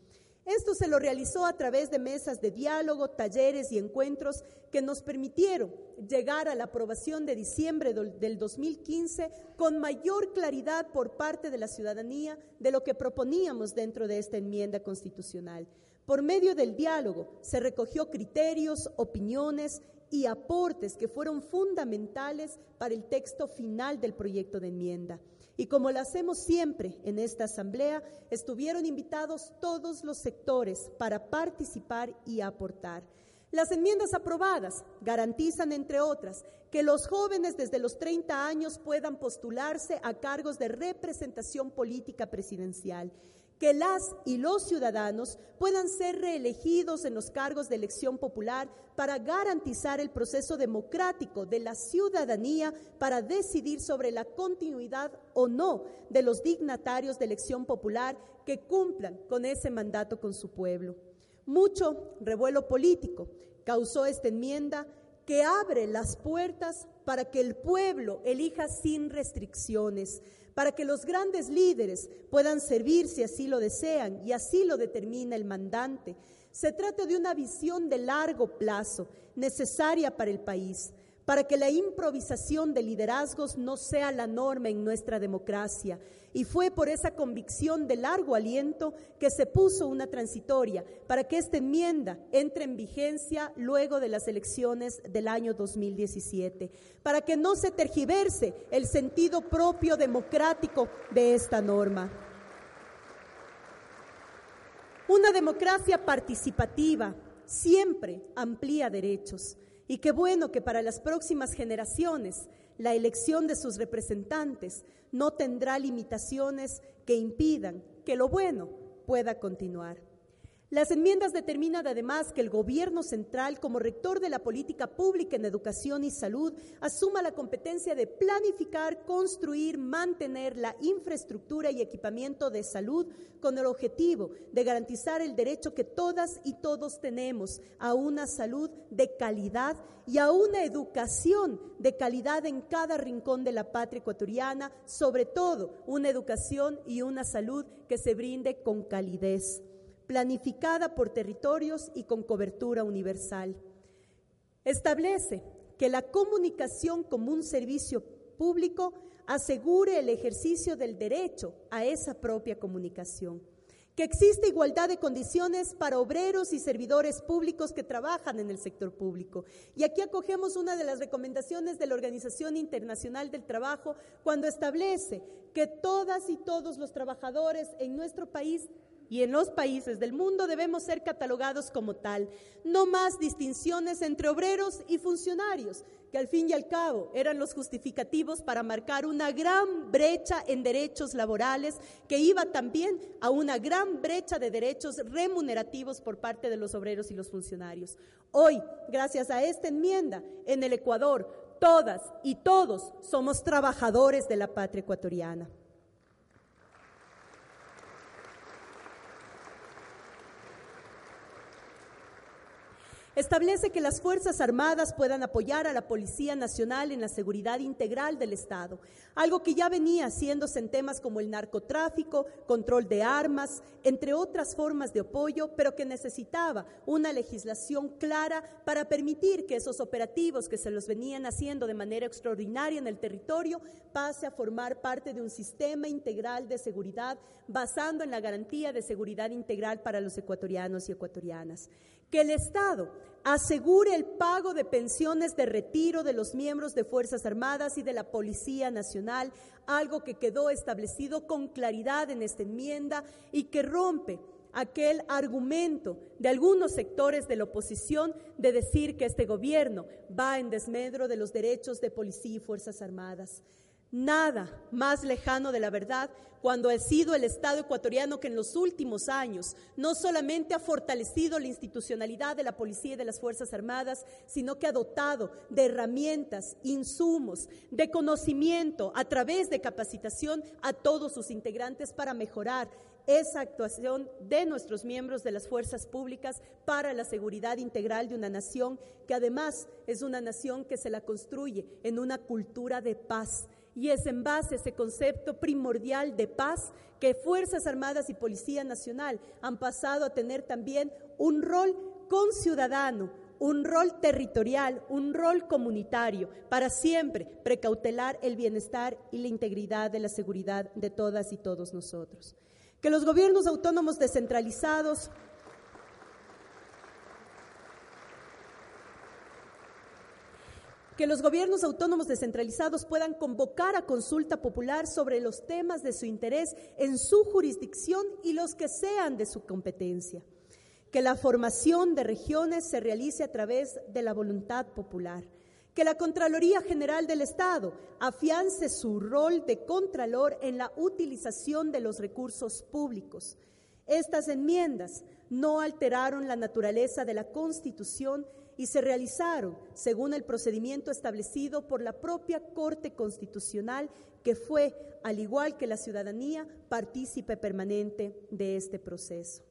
Esto se lo realizó a través de mesas de diálogo, talleres y encuentros que nos permitieron llegar a la aprobación de diciembre del 2015 con mayor claridad por parte de la ciudadanía de lo que proponíamos dentro de esta enmienda constitucional. Por medio del diálogo se recogió criterios, opiniones y aportes que fueron fundamentales para el texto final del proyecto de enmienda. Y como lo hacemos siempre en esta asamblea, estuvieron invitados todos los sectores para participar y aportar. Las enmiendas aprobadas garantizan, entre otras, que los jóvenes desde los 30 años puedan postularse a cargos de representación política presidencial que las y los ciudadanos puedan ser reelegidos en los cargos de elección popular para garantizar el proceso democrático de la ciudadanía para decidir sobre la continuidad o no de los dignatarios de elección popular que cumplan con ese mandato con su pueblo. Mucho revuelo político causó esta enmienda que abre las puertas para que el pueblo elija sin restricciones para que los grandes líderes puedan servir si así lo desean y así lo determina el mandante. Se trata de una visión de largo plazo necesaria para el país para que la improvisación de liderazgos no sea la norma en nuestra democracia. Y fue por esa convicción de largo aliento que se puso una transitoria para que esta enmienda entre en vigencia luego de las elecciones del año 2017, para que no se tergiverse el sentido propio democrático de esta norma. Una democracia participativa siempre amplía derechos. Y qué bueno que para las próximas generaciones la elección de sus representantes no tendrá limitaciones que impidan que lo bueno pueda continuar. Las enmiendas determinan además que el gobierno central, como rector de la política pública en educación y salud, asuma la competencia de planificar, construir, mantener la infraestructura y equipamiento de salud con el objetivo de garantizar el derecho que todas y todos tenemos a una salud de calidad y a una educación de calidad en cada rincón de la patria ecuatoriana, sobre todo una educación y una salud que se brinde con calidez planificada por territorios y con cobertura universal. Establece que la comunicación como un servicio público asegure el ejercicio del derecho a esa propia comunicación, que existe igualdad de condiciones para obreros y servidores públicos que trabajan en el sector público. Y aquí acogemos una de las recomendaciones de la Organización Internacional del Trabajo cuando establece que todas y todos los trabajadores en nuestro país y en los países del mundo debemos ser catalogados como tal. No más distinciones entre obreros y funcionarios, que al fin y al cabo eran los justificativos para marcar una gran brecha en derechos laborales que iba también a una gran brecha de derechos remunerativos por parte de los obreros y los funcionarios. Hoy, gracias a esta enmienda, en el Ecuador, todas y todos somos trabajadores de la patria ecuatoriana. Establece que las Fuerzas Armadas puedan apoyar a la Policía Nacional en la seguridad integral del Estado, algo que ya venía haciéndose en temas como el narcotráfico, control de armas, entre otras formas de apoyo, pero que necesitaba una legislación clara para permitir que esos operativos que se los venían haciendo de manera extraordinaria en el territorio pase a formar parte de un sistema integral de seguridad basando en la garantía de seguridad integral para los ecuatorianos y ecuatorianas que el Estado asegure el pago de pensiones de retiro de los miembros de Fuerzas Armadas y de la Policía Nacional, algo que quedó establecido con claridad en esta enmienda y que rompe aquel argumento de algunos sectores de la oposición de decir que este gobierno va en desmedro de los derechos de policía y Fuerzas Armadas. Nada más lejano de la verdad cuando ha sido el Estado ecuatoriano que en los últimos años no solamente ha fortalecido la institucionalidad de la policía y de las Fuerzas Armadas, sino que ha dotado de herramientas, insumos, de conocimiento a través de capacitación a todos sus integrantes para mejorar esa actuación de nuestros miembros de las fuerzas públicas para la seguridad integral de una nación que además es una nación que se la construye en una cultura de paz Y es en base a ese concepto primordial de paz que Fuerzas Armadas y Policía Nacional han pasado a tener también un rol conciudadano, un rol territorial, un rol comunitario, para siempre precautelar el bienestar y la integridad de la seguridad de todas y todos nosotros. Que los gobiernos autónomos descentralizados que los gobiernos autónomos descentralizados puedan convocar a consulta popular sobre los temas de su interés en su jurisdicción y los que sean de su competencia. Que la formación de regiones se realice a través de la voluntad popular. Que la Contraloría General del Estado afiance su rol de contralor en la utilización de los recursos públicos. Estas enmiendas no alteraron la naturaleza de la Constitución y se realizaron según el procedimiento establecido por la propia Corte Constitucional, que fue, al igual que la ciudadanía, partícipe permanente de este proceso.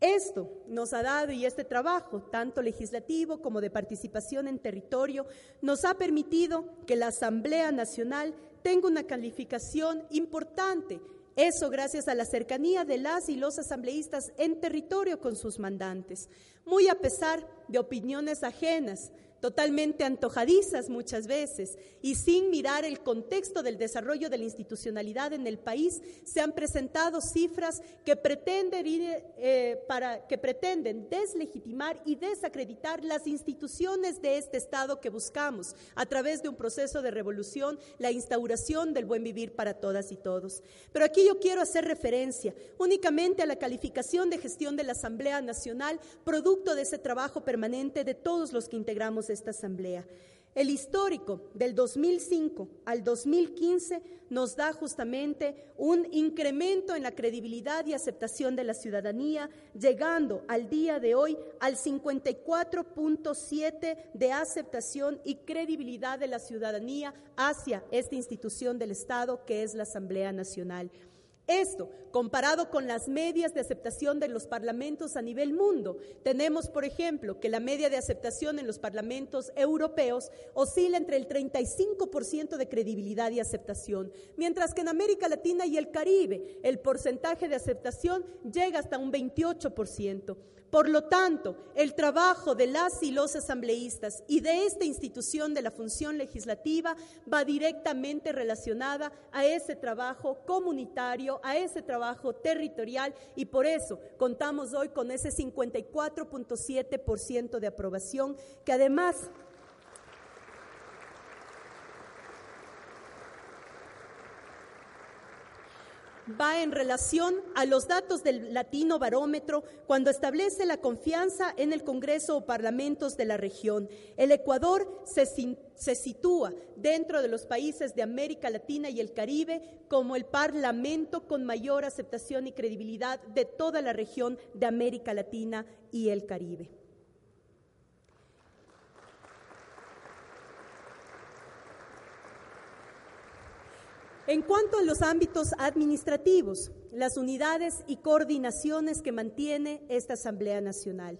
Esto nos ha dado, y este trabajo, tanto legislativo como de participación en territorio, nos ha permitido que la Asamblea Nacional tenga una calificación importante eso gracias a la cercanía de las y los asambleístas en territorio con sus mandantes, muy a pesar de opiniones ajenas, totalmente antojadizas muchas veces y sin mirar el contexto del desarrollo de la institucionalidad en el país, se han presentado cifras que pretenden, eh, para, que pretenden deslegitimar y desacreditar las instituciones de este Estado que buscamos a través de un proceso de revolución, la instauración del buen vivir para todas y todos. Pero aquí yo quiero hacer referencia únicamente a la calificación de gestión de la Asamblea Nacional, producto de ese trabajo permanente de todos los que integramos esta Asamblea. El histórico del 2005 al 2015 nos da justamente un incremento en la credibilidad y aceptación de la ciudadanía, llegando al día de hoy al 54.7 de aceptación y credibilidad de la ciudadanía hacia esta institución del Estado que es la Asamblea Nacional. Esto, comparado con las medias de aceptación de los parlamentos a nivel mundo, tenemos, por ejemplo, que la media de aceptación en los parlamentos europeos oscila entre el 35% de credibilidad y aceptación, mientras que en América Latina y el Caribe el porcentaje de aceptación llega hasta un 28%. Por lo tanto, el trabajo de las y los asambleístas y de esta institución de la función legislativa va directamente relacionada a ese trabajo comunitario, a ese trabajo territorial y por eso contamos hoy con ese 54.7% de aprobación que además va en relación a los datos del Latino Barómetro cuando establece la confianza en el Congreso o parlamentos de la región. El Ecuador se, se, sitúa dentro de los países de América Latina y el Caribe como el parlamento con mayor aceptación y credibilidad de toda la región de América Latina y el Caribe. En cuanto a los ámbitos administrativos, las unidades y coordinaciones que mantiene esta Asamblea Nacional.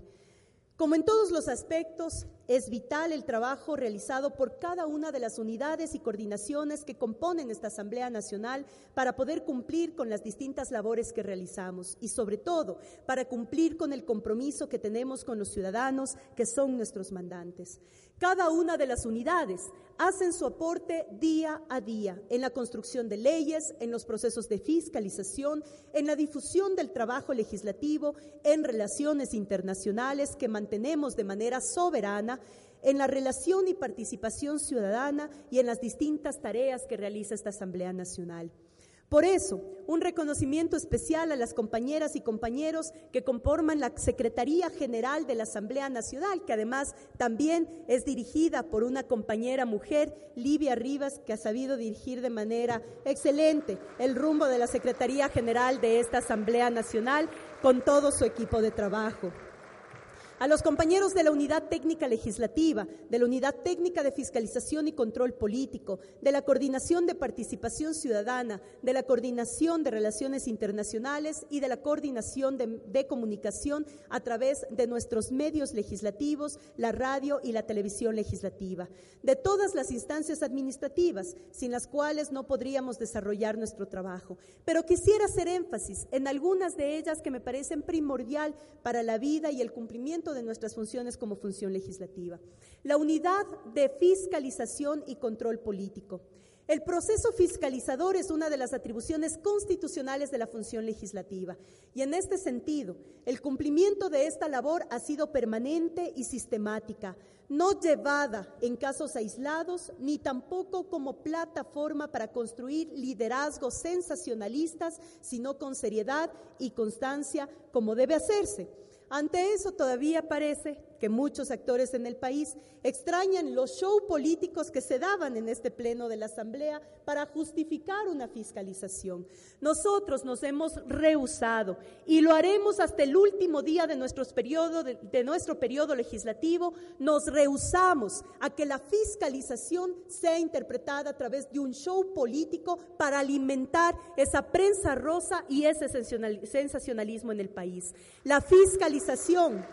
Como en todos los aspectos, es vital el trabajo realizado por cada una de las unidades y coordinaciones que componen esta Asamblea Nacional para poder cumplir con las distintas labores que realizamos y sobre todo para cumplir con el compromiso que tenemos con los ciudadanos que son nuestros mandantes. Cada una de las unidades hacen su aporte día a día en la construcción de leyes, en los procesos de fiscalización, en la difusión del trabajo legislativo, en relaciones internacionales que mantenemos de manera soberana, en la relación y participación ciudadana y en las distintas tareas que realiza esta Asamblea Nacional. Por eso, un reconocimiento especial a las compañeras y compañeros que conforman la Secretaría General de la Asamblea Nacional, que además también es dirigida por una compañera mujer, Livia Rivas, que ha sabido dirigir de manera excelente el rumbo de la Secretaría General de esta Asamblea Nacional con todo su equipo de trabajo. A los compañeros de la Unidad Técnica Legislativa, de la Unidad Técnica de Fiscalización y Control Político, de la Coordinación de Participación Ciudadana, de la Coordinación de Relaciones Internacionales y de la Coordinación de, Comunicación a través de nuestros medios legislativos, la radio y la televisión legislativa, de todas las instancias administrativas sin las cuales no podríamos desarrollar nuestro trabajo. Pero quisiera hacer énfasis en algunas de ellas que me parecen primordial para la vida y el cumplimiento de nuestras funciones como función legislativa. La unidad de fiscalización y control político. El proceso fiscalizador es una de las atribuciones constitucionales de la función legislativa y en este sentido, el cumplimiento de esta labor ha sido permanente y sistemática, no llevada en casos aislados ni tampoco como plataforma para construir liderazgos sensacionalistas, sino con seriedad y constancia como debe hacerse. Ante eso todavía parece que muchos actores en el país extrañan los show políticos que se daban en este pleno de la Asamblea para justificar una fiscalización. Nosotros nos hemos rehusado y lo haremos hasta el último día de, periodo, de, de nuestro periodo legislativo. Nos rehusamos a que la fiscalización sea interpretada a través de un show político para alimentar esa prensa rosa y ese sensacionalismo en el país. La fiscalización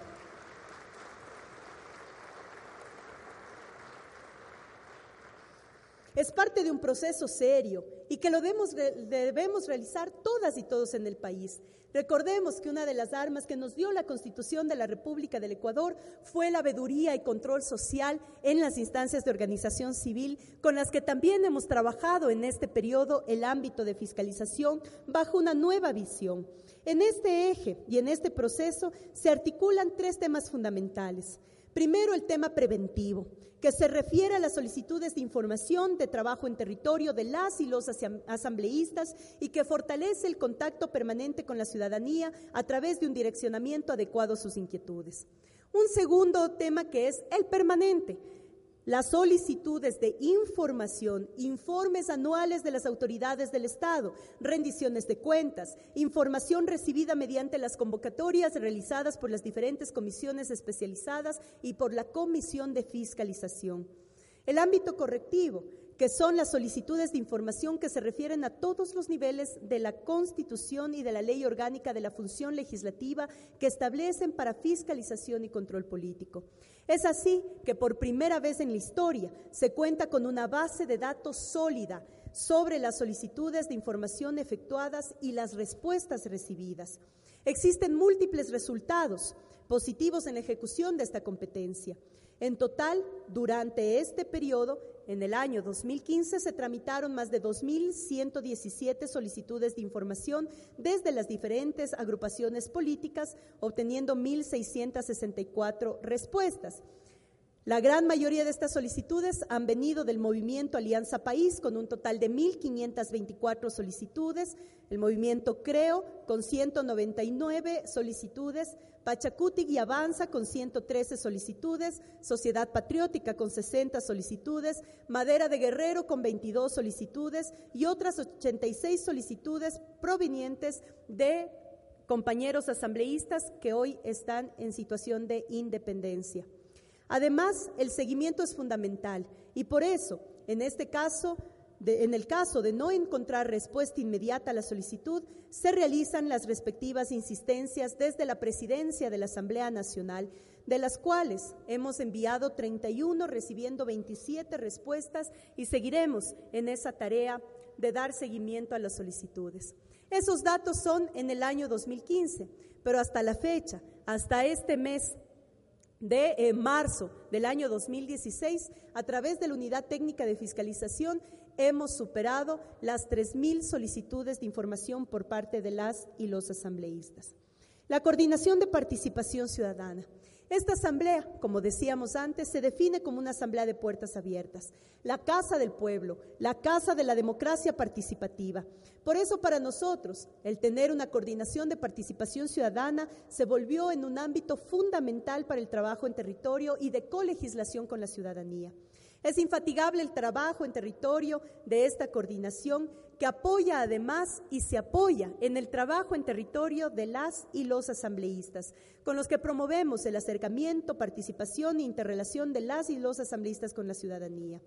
Es parte de un proceso serio y que lo debemos, realizar todas y todos en el país. Recordemos que una de las armas que nos dio la Constitución de la República del Ecuador fue la veeduría y control social en las instancias de organización civil, con las que también hemos trabajado en este periodo el ámbito de fiscalización bajo una nueva visión. En este eje y en este proceso se articulan tres temas fundamentales. Primero, el tema preventivo, que se refiere a las solicitudes de información de trabajo en territorio de las y los asambleístas y que fortalece el contacto permanente con la ciudadanía a través de un direccionamiento adecuado a sus inquietudes. Un segundo tema que es el permanente, las solicitudes de información, informes anuales de las autoridades del Estado, rendiciones de cuentas, información recibida mediante las convocatorias realizadas por las diferentes comisiones especializadas y por la Comisión de Fiscalización. El ámbito correctivo, que son las solicitudes de información que se refieren a todos los niveles de la Constitución y de la Ley Orgánica de la Función Legislativa que establecen para fiscalización y control político. Es así que por primera vez en la historia se cuenta con una base de datos sólida sobre las solicitudes de información efectuadas y las respuestas recibidas. Existen múltiples resultados positivos en la ejecución de esta competencia. En total, durante este periodo, en el año 2015 se tramitaron más de 2.117 solicitudes de información desde las diferentes agrupaciones políticas, obteniendo 1.664 respuestas. La gran mayoría de estas solicitudes han venido del movimiento Alianza País, con un total de 1.524 solicitudes, el movimiento Creo, con 199 solicitudes, Pachacutic y Avanza, con 113 solicitudes, Sociedad Patriótica, con 60 solicitudes, Madera de Guerrero, con 22 solicitudes y otras 86 solicitudes provenientes de compañeros asambleístas que hoy están en situación de independencia. Además, el seguimiento es fundamental y por eso, en este caso, en el caso de no encontrar respuesta inmediata a la solicitud, se realizan las respectivas insistencias desde la presidencia de la Asamblea Nacional, de las cuales hemos enviado 31, recibiendo 27 respuestas y seguiremos en esa tarea de dar seguimiento a las solicitudes. Esos datos son en el año 2015, pero hasta la fecha, hasta este mes de eh, marzo del año 2016, a través de la Unidad Técnica de Fiscalización, hemos superado las 3.000 solicitudes de información por parte de las y los asambleístas. La coordinación de participación ciudadana. Esta asamblea, como decíamos antes, se define como una asamblea de puertas abiertas, la casa del pueblo, la casa de la democracia participativa. Por eso para nosotros el tener una coordinación de participación ciudadana se volvió en un ámbito fundamental para el trabajo en territorio y de colegislación con la ciudadanía. Es infatigable el trabajo en territorio de esta coordinación que apoya además y se apoya en el trabajo en territorio de las y los asambleístas, con los que promovemos el acercamiento, participación e interrelación de las y los asambleístas con la ciudadanía.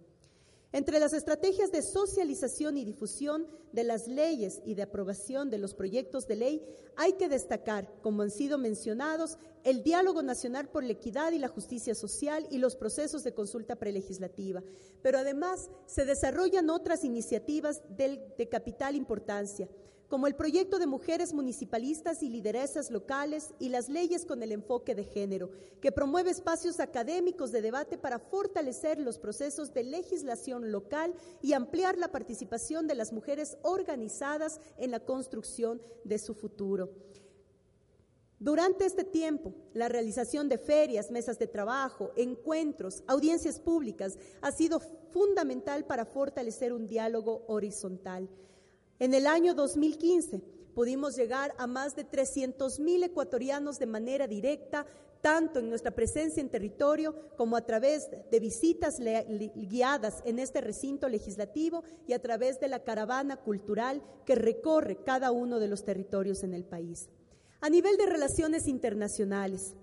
Entre las estrategias de socialización y difusión de las leyes y de aprobación de los proyectos de ley, hay que destacar, como han sido mencionados, el diálogo nacional por la equidad y la justicia social y los procesos de consulta prelegislativa. Pero además se desarrollan otras iniciativas de capital importancia como el proyecto de mujeres municipalistas y lideresas locales y las leyes con el enfoque de género, que promueve espacios académicos de debate para fortalecer los procesos de legislación local y ampliar la participación de las mujeres organizadas en la construcción de su futuro. Durante este tiempo, la realización de ferias, mesas de trabajo, encuentros, audiencias públicas ha sido fundamental para fortalecer un diálogo horizontal. En el año 2015 pudimos llegar a más de 300 mil ecuatorianos de manera directa, tanto en nuestra presencia en territorio como a través de visitas guiadas en este recinto legislativo y a través de la caravana cultural que recorre cada uno de los territorios en el país. A nivel de relaciones internacionales,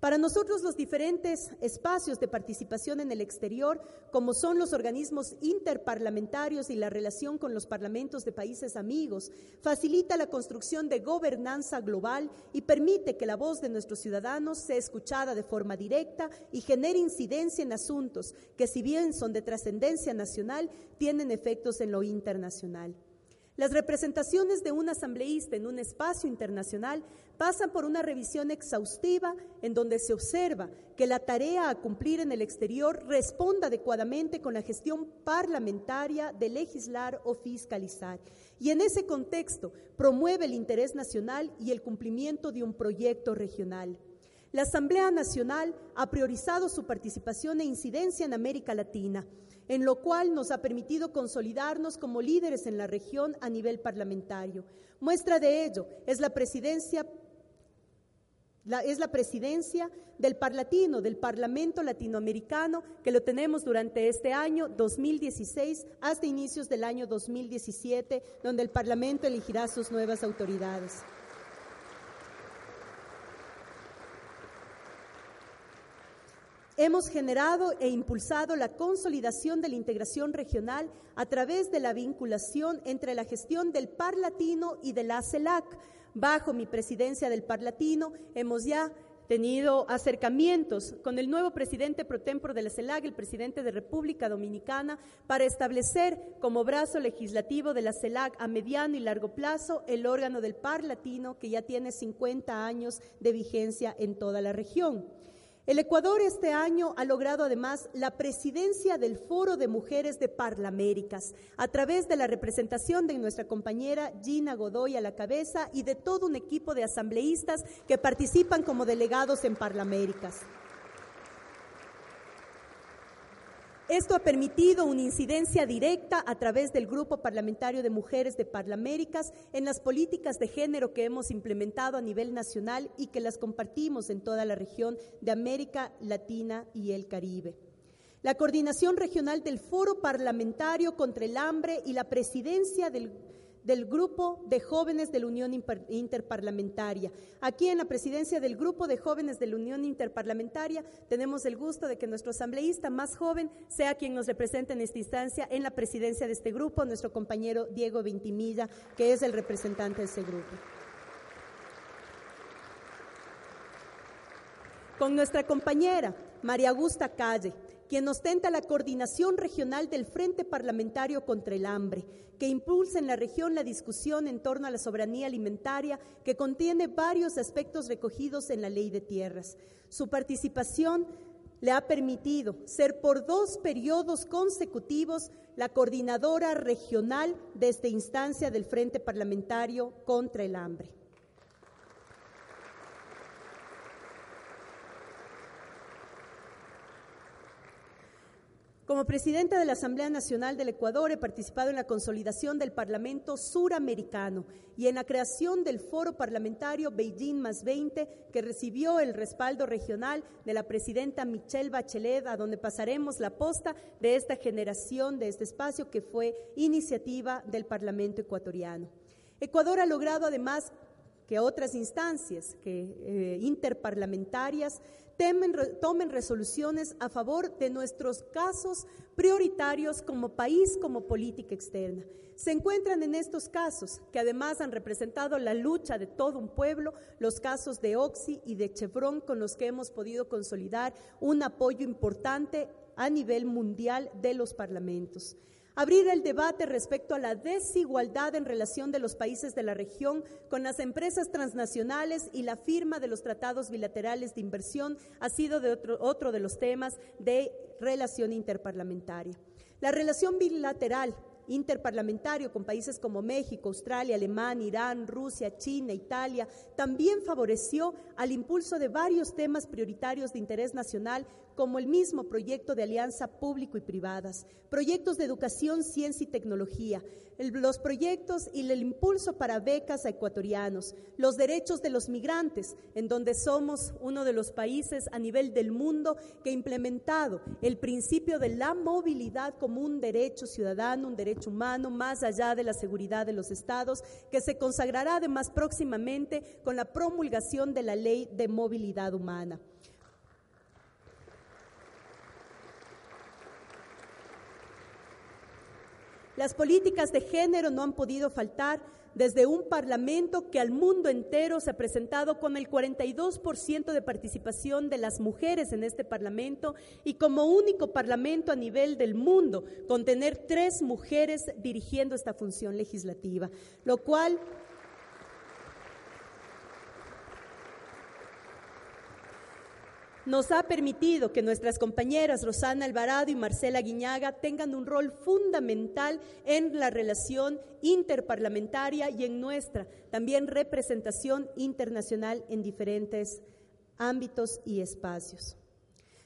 para nosotros los diferentes espacios de participación en el exterior, como son los organismos interparlamentarios y la relación con los parlamentos de países amigos, facilita la construcción de gobernanza global y permite que la voz de nuestros ciudadanos sea escuchada de forma directa y genere incidencia en asuntos que si bien son de trascendencia nacional, tienen efectos en lo internacional. Las representaciones de un asambleísta en un espacio internacional pasan por una revisión exhaustiva en donde se observa que la tarea a cumplir en el exterior responda adecuadamente con la gestión parlamentaria de legislar o fiscalizar. Y en ese contexto promueve el interés nacional y el cumplimiento de un proyecto regional. La Asamblea Nacional ha priorizado su participación e incidencia en América Latina en lo cual nos ha permitido consolidarnos como líderes en la región a nivel parlamentario. Muestra de ello es la presidencia del del Parlamento Latinoamericano, que lo tenemos durante este año 2016 hasta inicios del año 2017, donde el Parlamento elegirá sus nuevas autoridades. Hemos generado e impulsado la consolidación de la integración regional a través de la vinculación entre la gestión del Parlatino y de la CELAC. Bajo mi presidencia del Parlatino hemos ya tenido acercamientos con el nuevo presidente pro tempore de la CELAC, el presidente de República Dominicana, para establecer como brazo legislativo de la CELAC a mediano y largo plazo el órgano del Parlatino que ya tiene 50 años de vigencia en toda la región. El Ecuador este año ha logrado además la presidencia del Foro de Mujeres de Parlaméricas a través de la representación de nuestra compañera Gina Godoy a la cabeza y de todo un equipo de asambleístas que participan como delegados en Parlaméricas. Esto ha permitido una incidencia directa a través del Grupo Parlamentario de Mujeres de Parlaméricas en las políticas de género que hemos implementado a nivel nacional y que las compartimos en toda la región de América Latina y el Caribe. La coordinación regional del Foro Parlamentario contra el Hambre y la presidencia del del Grupo de Jóvenes de la Unión Interparlamentaria. Aquí en la presidencia del Grupo de Jóvenes de la Unión Interparlamentaria tenemos el gusto de que nuestro asambleísta más joven sea quien nos represente en esta instancia en la presidencia de este grupo, nuestro compañero Diego Ventimilla, que es el representante de ese grupo. Con nuestra compañera María Augusta Calle, quien ostenta la coordinación regional del Frente Parlamentario contra el Hambre, que impulsa en la región la discusión en torno a la soberanía alimentaria, que contiene varios aspectos recogidos en la Ley de Tierras. Su participación le ha permitido ser por dos periodos consecutivos la coordinadora regional de esta instancia del Frente Parlamentario contra el Hambre. Como presidenta de la Asamblea Nacional del Ecuador he participado en la consolidación del Parlamento Suramericano y en la creación del Foro Parlamentario Beijing más 20, que recibió el respaldo regional de la presidenta Michelle Bachelet, a donde pasaremos la posta de esta generación, de este espacio que fue iniciativa del Parlamento ecuatoriano. Ecuador ha logrado además que otras instancias que, eh, interparlamentarias tomen resoluciones a favor de nuestros casos prioritarios como país, como política externa. Se encuentran en estos casos, que además han representado la lucha de todo un pueblo, los casos de Oxy y de Chevron, con los que hemos podido consolidar un apoyo importante a nivel mundial de los parlamentos abrir el debate respecto a la desigualdad en relación de los países de la región con las empresas transnacionales y la firma de los tratados bilaterales de inversión ha sido otro, otro de los temas de relación interparlamentaria. La relación bilateral interparlamentario con países como México, Australia, Alemania, Irán, Rusia, China, Italia, también favoreció al impulso de varios temas prioritarios de interés nacional como el mismo proyecto de alianza público y privadas, proyectos de educación, ciencia y tecnología, los proyectos y el impulso para becas a ecuatorianos, los derechos de los migrantes, en donde somos uno de los países a nivel del mundo que ha implementado el principio de la movilidad como un derecho ciudadano, un derecho humano, más allá de la seguridad de los estados, que se consagrará además próximamente con la promulgación de la ley de movilidad humana. Las políticas de género no han podido faltar desde un parlamento que al mundo entero se ha presentado con el 42% de participación de las mujeres en este parlamento y como único parlamento a nivel del mundo con tener tres mujeres dirigiendo esta función legislativa, lo cual nos ha permitido que nuestras compañeras Rosana Alvarado y Marcela Guiñaga tengan un rol fundamental en la relación interparlamentaria y en nuestra también representación internacional en diferentes ámbitos y espacios.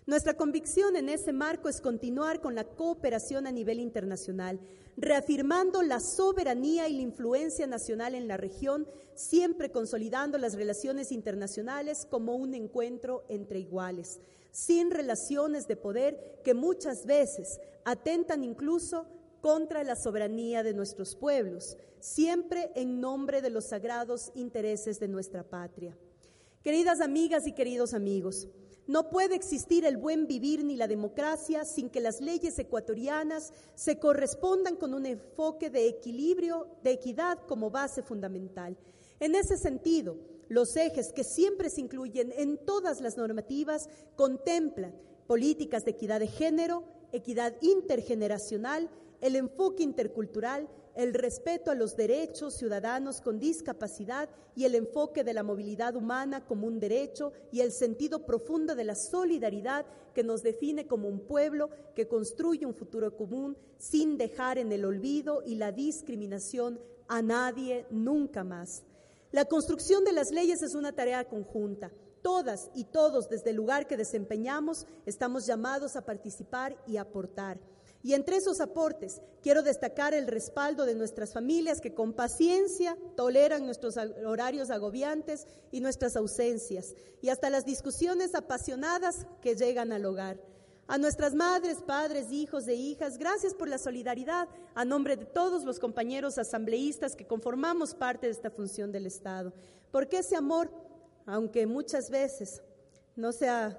Nuestra convicción en ese marco es continuar con la cooperación a nivel internacional, reafirmando la soberanía y la influencia nacional en la región, siempre consolidando las relaciones internacionales como un encuentro entre iguales, sin relaciones de poder que muchas veces atentan incluso contra la soberanía de nuestros pueblos, siempre en nombre de los sagrados intereses de nuestra patria. Queridas amigas y queridos amigos, no puede existir el buen vivir ni la democracia sin que las leyes ecuatorianas se correspondan con un enfoque de equilibrio, de equidad como base fundamental. En ese sentido, los ejes que siempre se incluyen en todas las normativas contemplan políticas de equidad de género, equidad intergeneracional, el enfoque intercultural, el respeto a los derechos ciudadanos con discapacidad y el enfoque de la movilidad humana como un derecho y el sentido profundo de la solidaridad que nos define como un pueblo que construye un futuro común sin dejar en el olvido y la discriminación a nadie nunca más. La construcción de las leyes es una tarea conjunta. Todas y todos desde el lugar que desempeñamos estamos llamados a participar y aportar. Y entre esos aportes quiero destacar el respaldo de nuestras familias que con paciencia toleran nuestros horarios agobiantes y nuestras ausencias, y hasta las discusiones apasionadas que llegan al hogar. A nuestras madres, padres, hijos e hijas, gracias por la solidaridad a nombre de todos los compañeros asambleístas que conformamos parte de esta función del Estado. Porque ese amor, aunque muchas veces no sea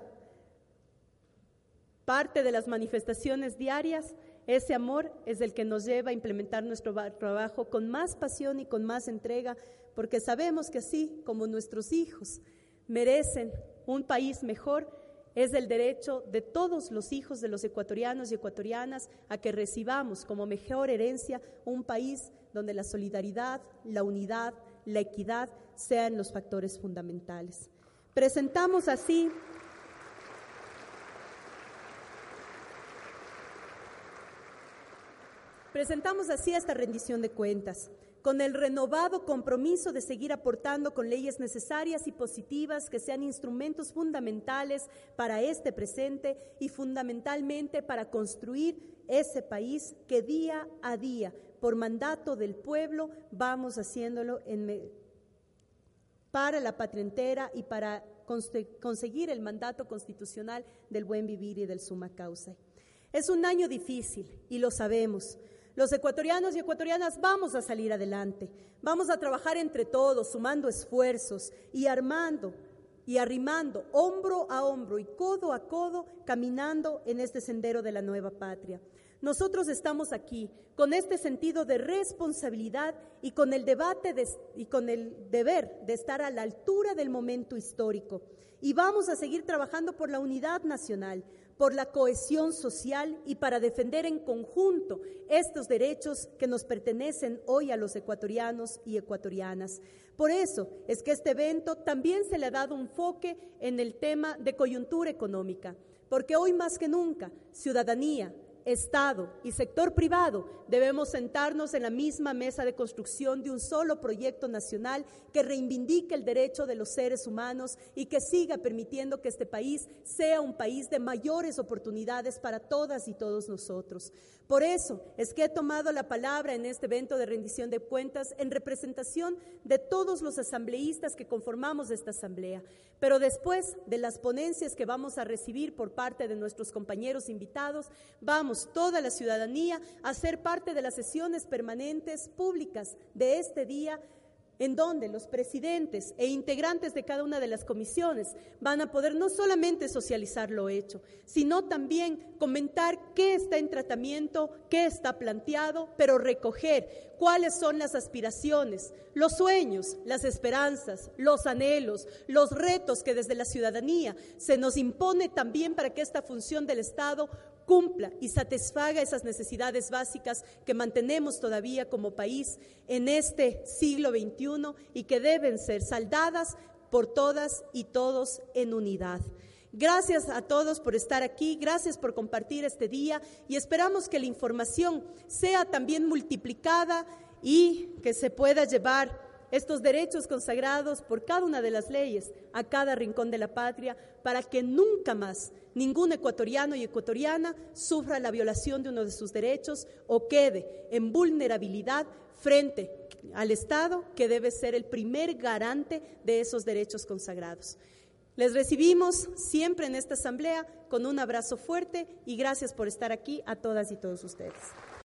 Parte de las manifestaciones diarias, ese amor es el que nos lleva a implementar nuestro trabajo con más pasión y con más entrega, porque sabemos que así como nuestros hijos merecen un país mejor, es el derecho de todos los hijos de los ecuatorianos y ecuatorianas a que recibamos como mejor herencia un país donde la solidaridad, la unidad, la equidad sean los factores fundamentales. Presentamos así Presentamos así esta rendición de cuentas, con el renovado compromiso de seguir aportando con leyes necesarias y positivas que sean instrumentos fundamentales para este presente y fundamentalmente para construir ese país que día a día, por mandato del pueblo, vamos haciéndolo en, para la patria entera y para conseguir el mandato constitucional del buen vivir y del suma causa. Es un año difícil y lo sabemos. Los ecuatorianos y ecuatorianas vamos a salir adelante, vamos a trabajar entre todos, sumando esfuerzos y armando y arrimando hombro a hombro y codo a codo, caminando en este sendero de la nueva patria. Nosotros estamos aquí con este sentido de responsabilidad y con el debate y con el deber de estar a la altura del momento histórico. Y vamos a seguir trabajando por la unidad nacional, por la cohesión social y para defender en conjunto estos derechos que nos pertenecen hoy a los ecuatorianos y ecuatorianas. Por eso es que este evento también se le ha dado un enfoque en el tema de coyuntura económica, porque hoy más que nunca ciudadanía, Estado y sector privado debemos sentarnos en la misma mesa de construcción de un solo proyecto nacional que reivindique el derecho de los seres humanos y que siga permitiendo que este país sea un país de mayores oportunidades para todas y todos nosotros. Por eso es que he tomado la palabra en este evento de rendición de cuentas en representación de todos los asambleístas que conformamos esta asamblea. Pero después de las ponencias que vamos a recibir por parte de nuestros compañeros invitados, vamos toda la ciudadanía a ser parte de las sesiones permanentes públicas de este día en donde los presidentes e integrantes de cada una de las comisiones van a poder no solamente socializar lo hecho, sino también comentar qué está en tratamiento, qué está planteado, pero recoger cuáles son las aspiraciones, los sueños, las esperanzas, los anhelos, los retos que desde la ciudadanía se nos impone también para que esta función del Estado cumpla y satisfaga esas necesidades básicas que mantenemos todavía como país en este siglo XXI y que deben ser saldadas por todas y todos en unidad. Gracias a todos por estar aquí, gracias por compartir este día y esperamos que la información sea también multiplicada y que se pueda llevar estos derechos consagrados por cada una de las leyes a cada rincón de la patria para que nunca más ningún ecuatoriano y ecuatoriana sufra la violación de uno de sus derechos o quede en vulnerabilidad frente al Estado, que debe ser el primer garante de esos derechos consagrados. Les recibimos siempre en esta asamblea con un abrazo fuerte y gracias por estar aquí a todas y todos ustedes.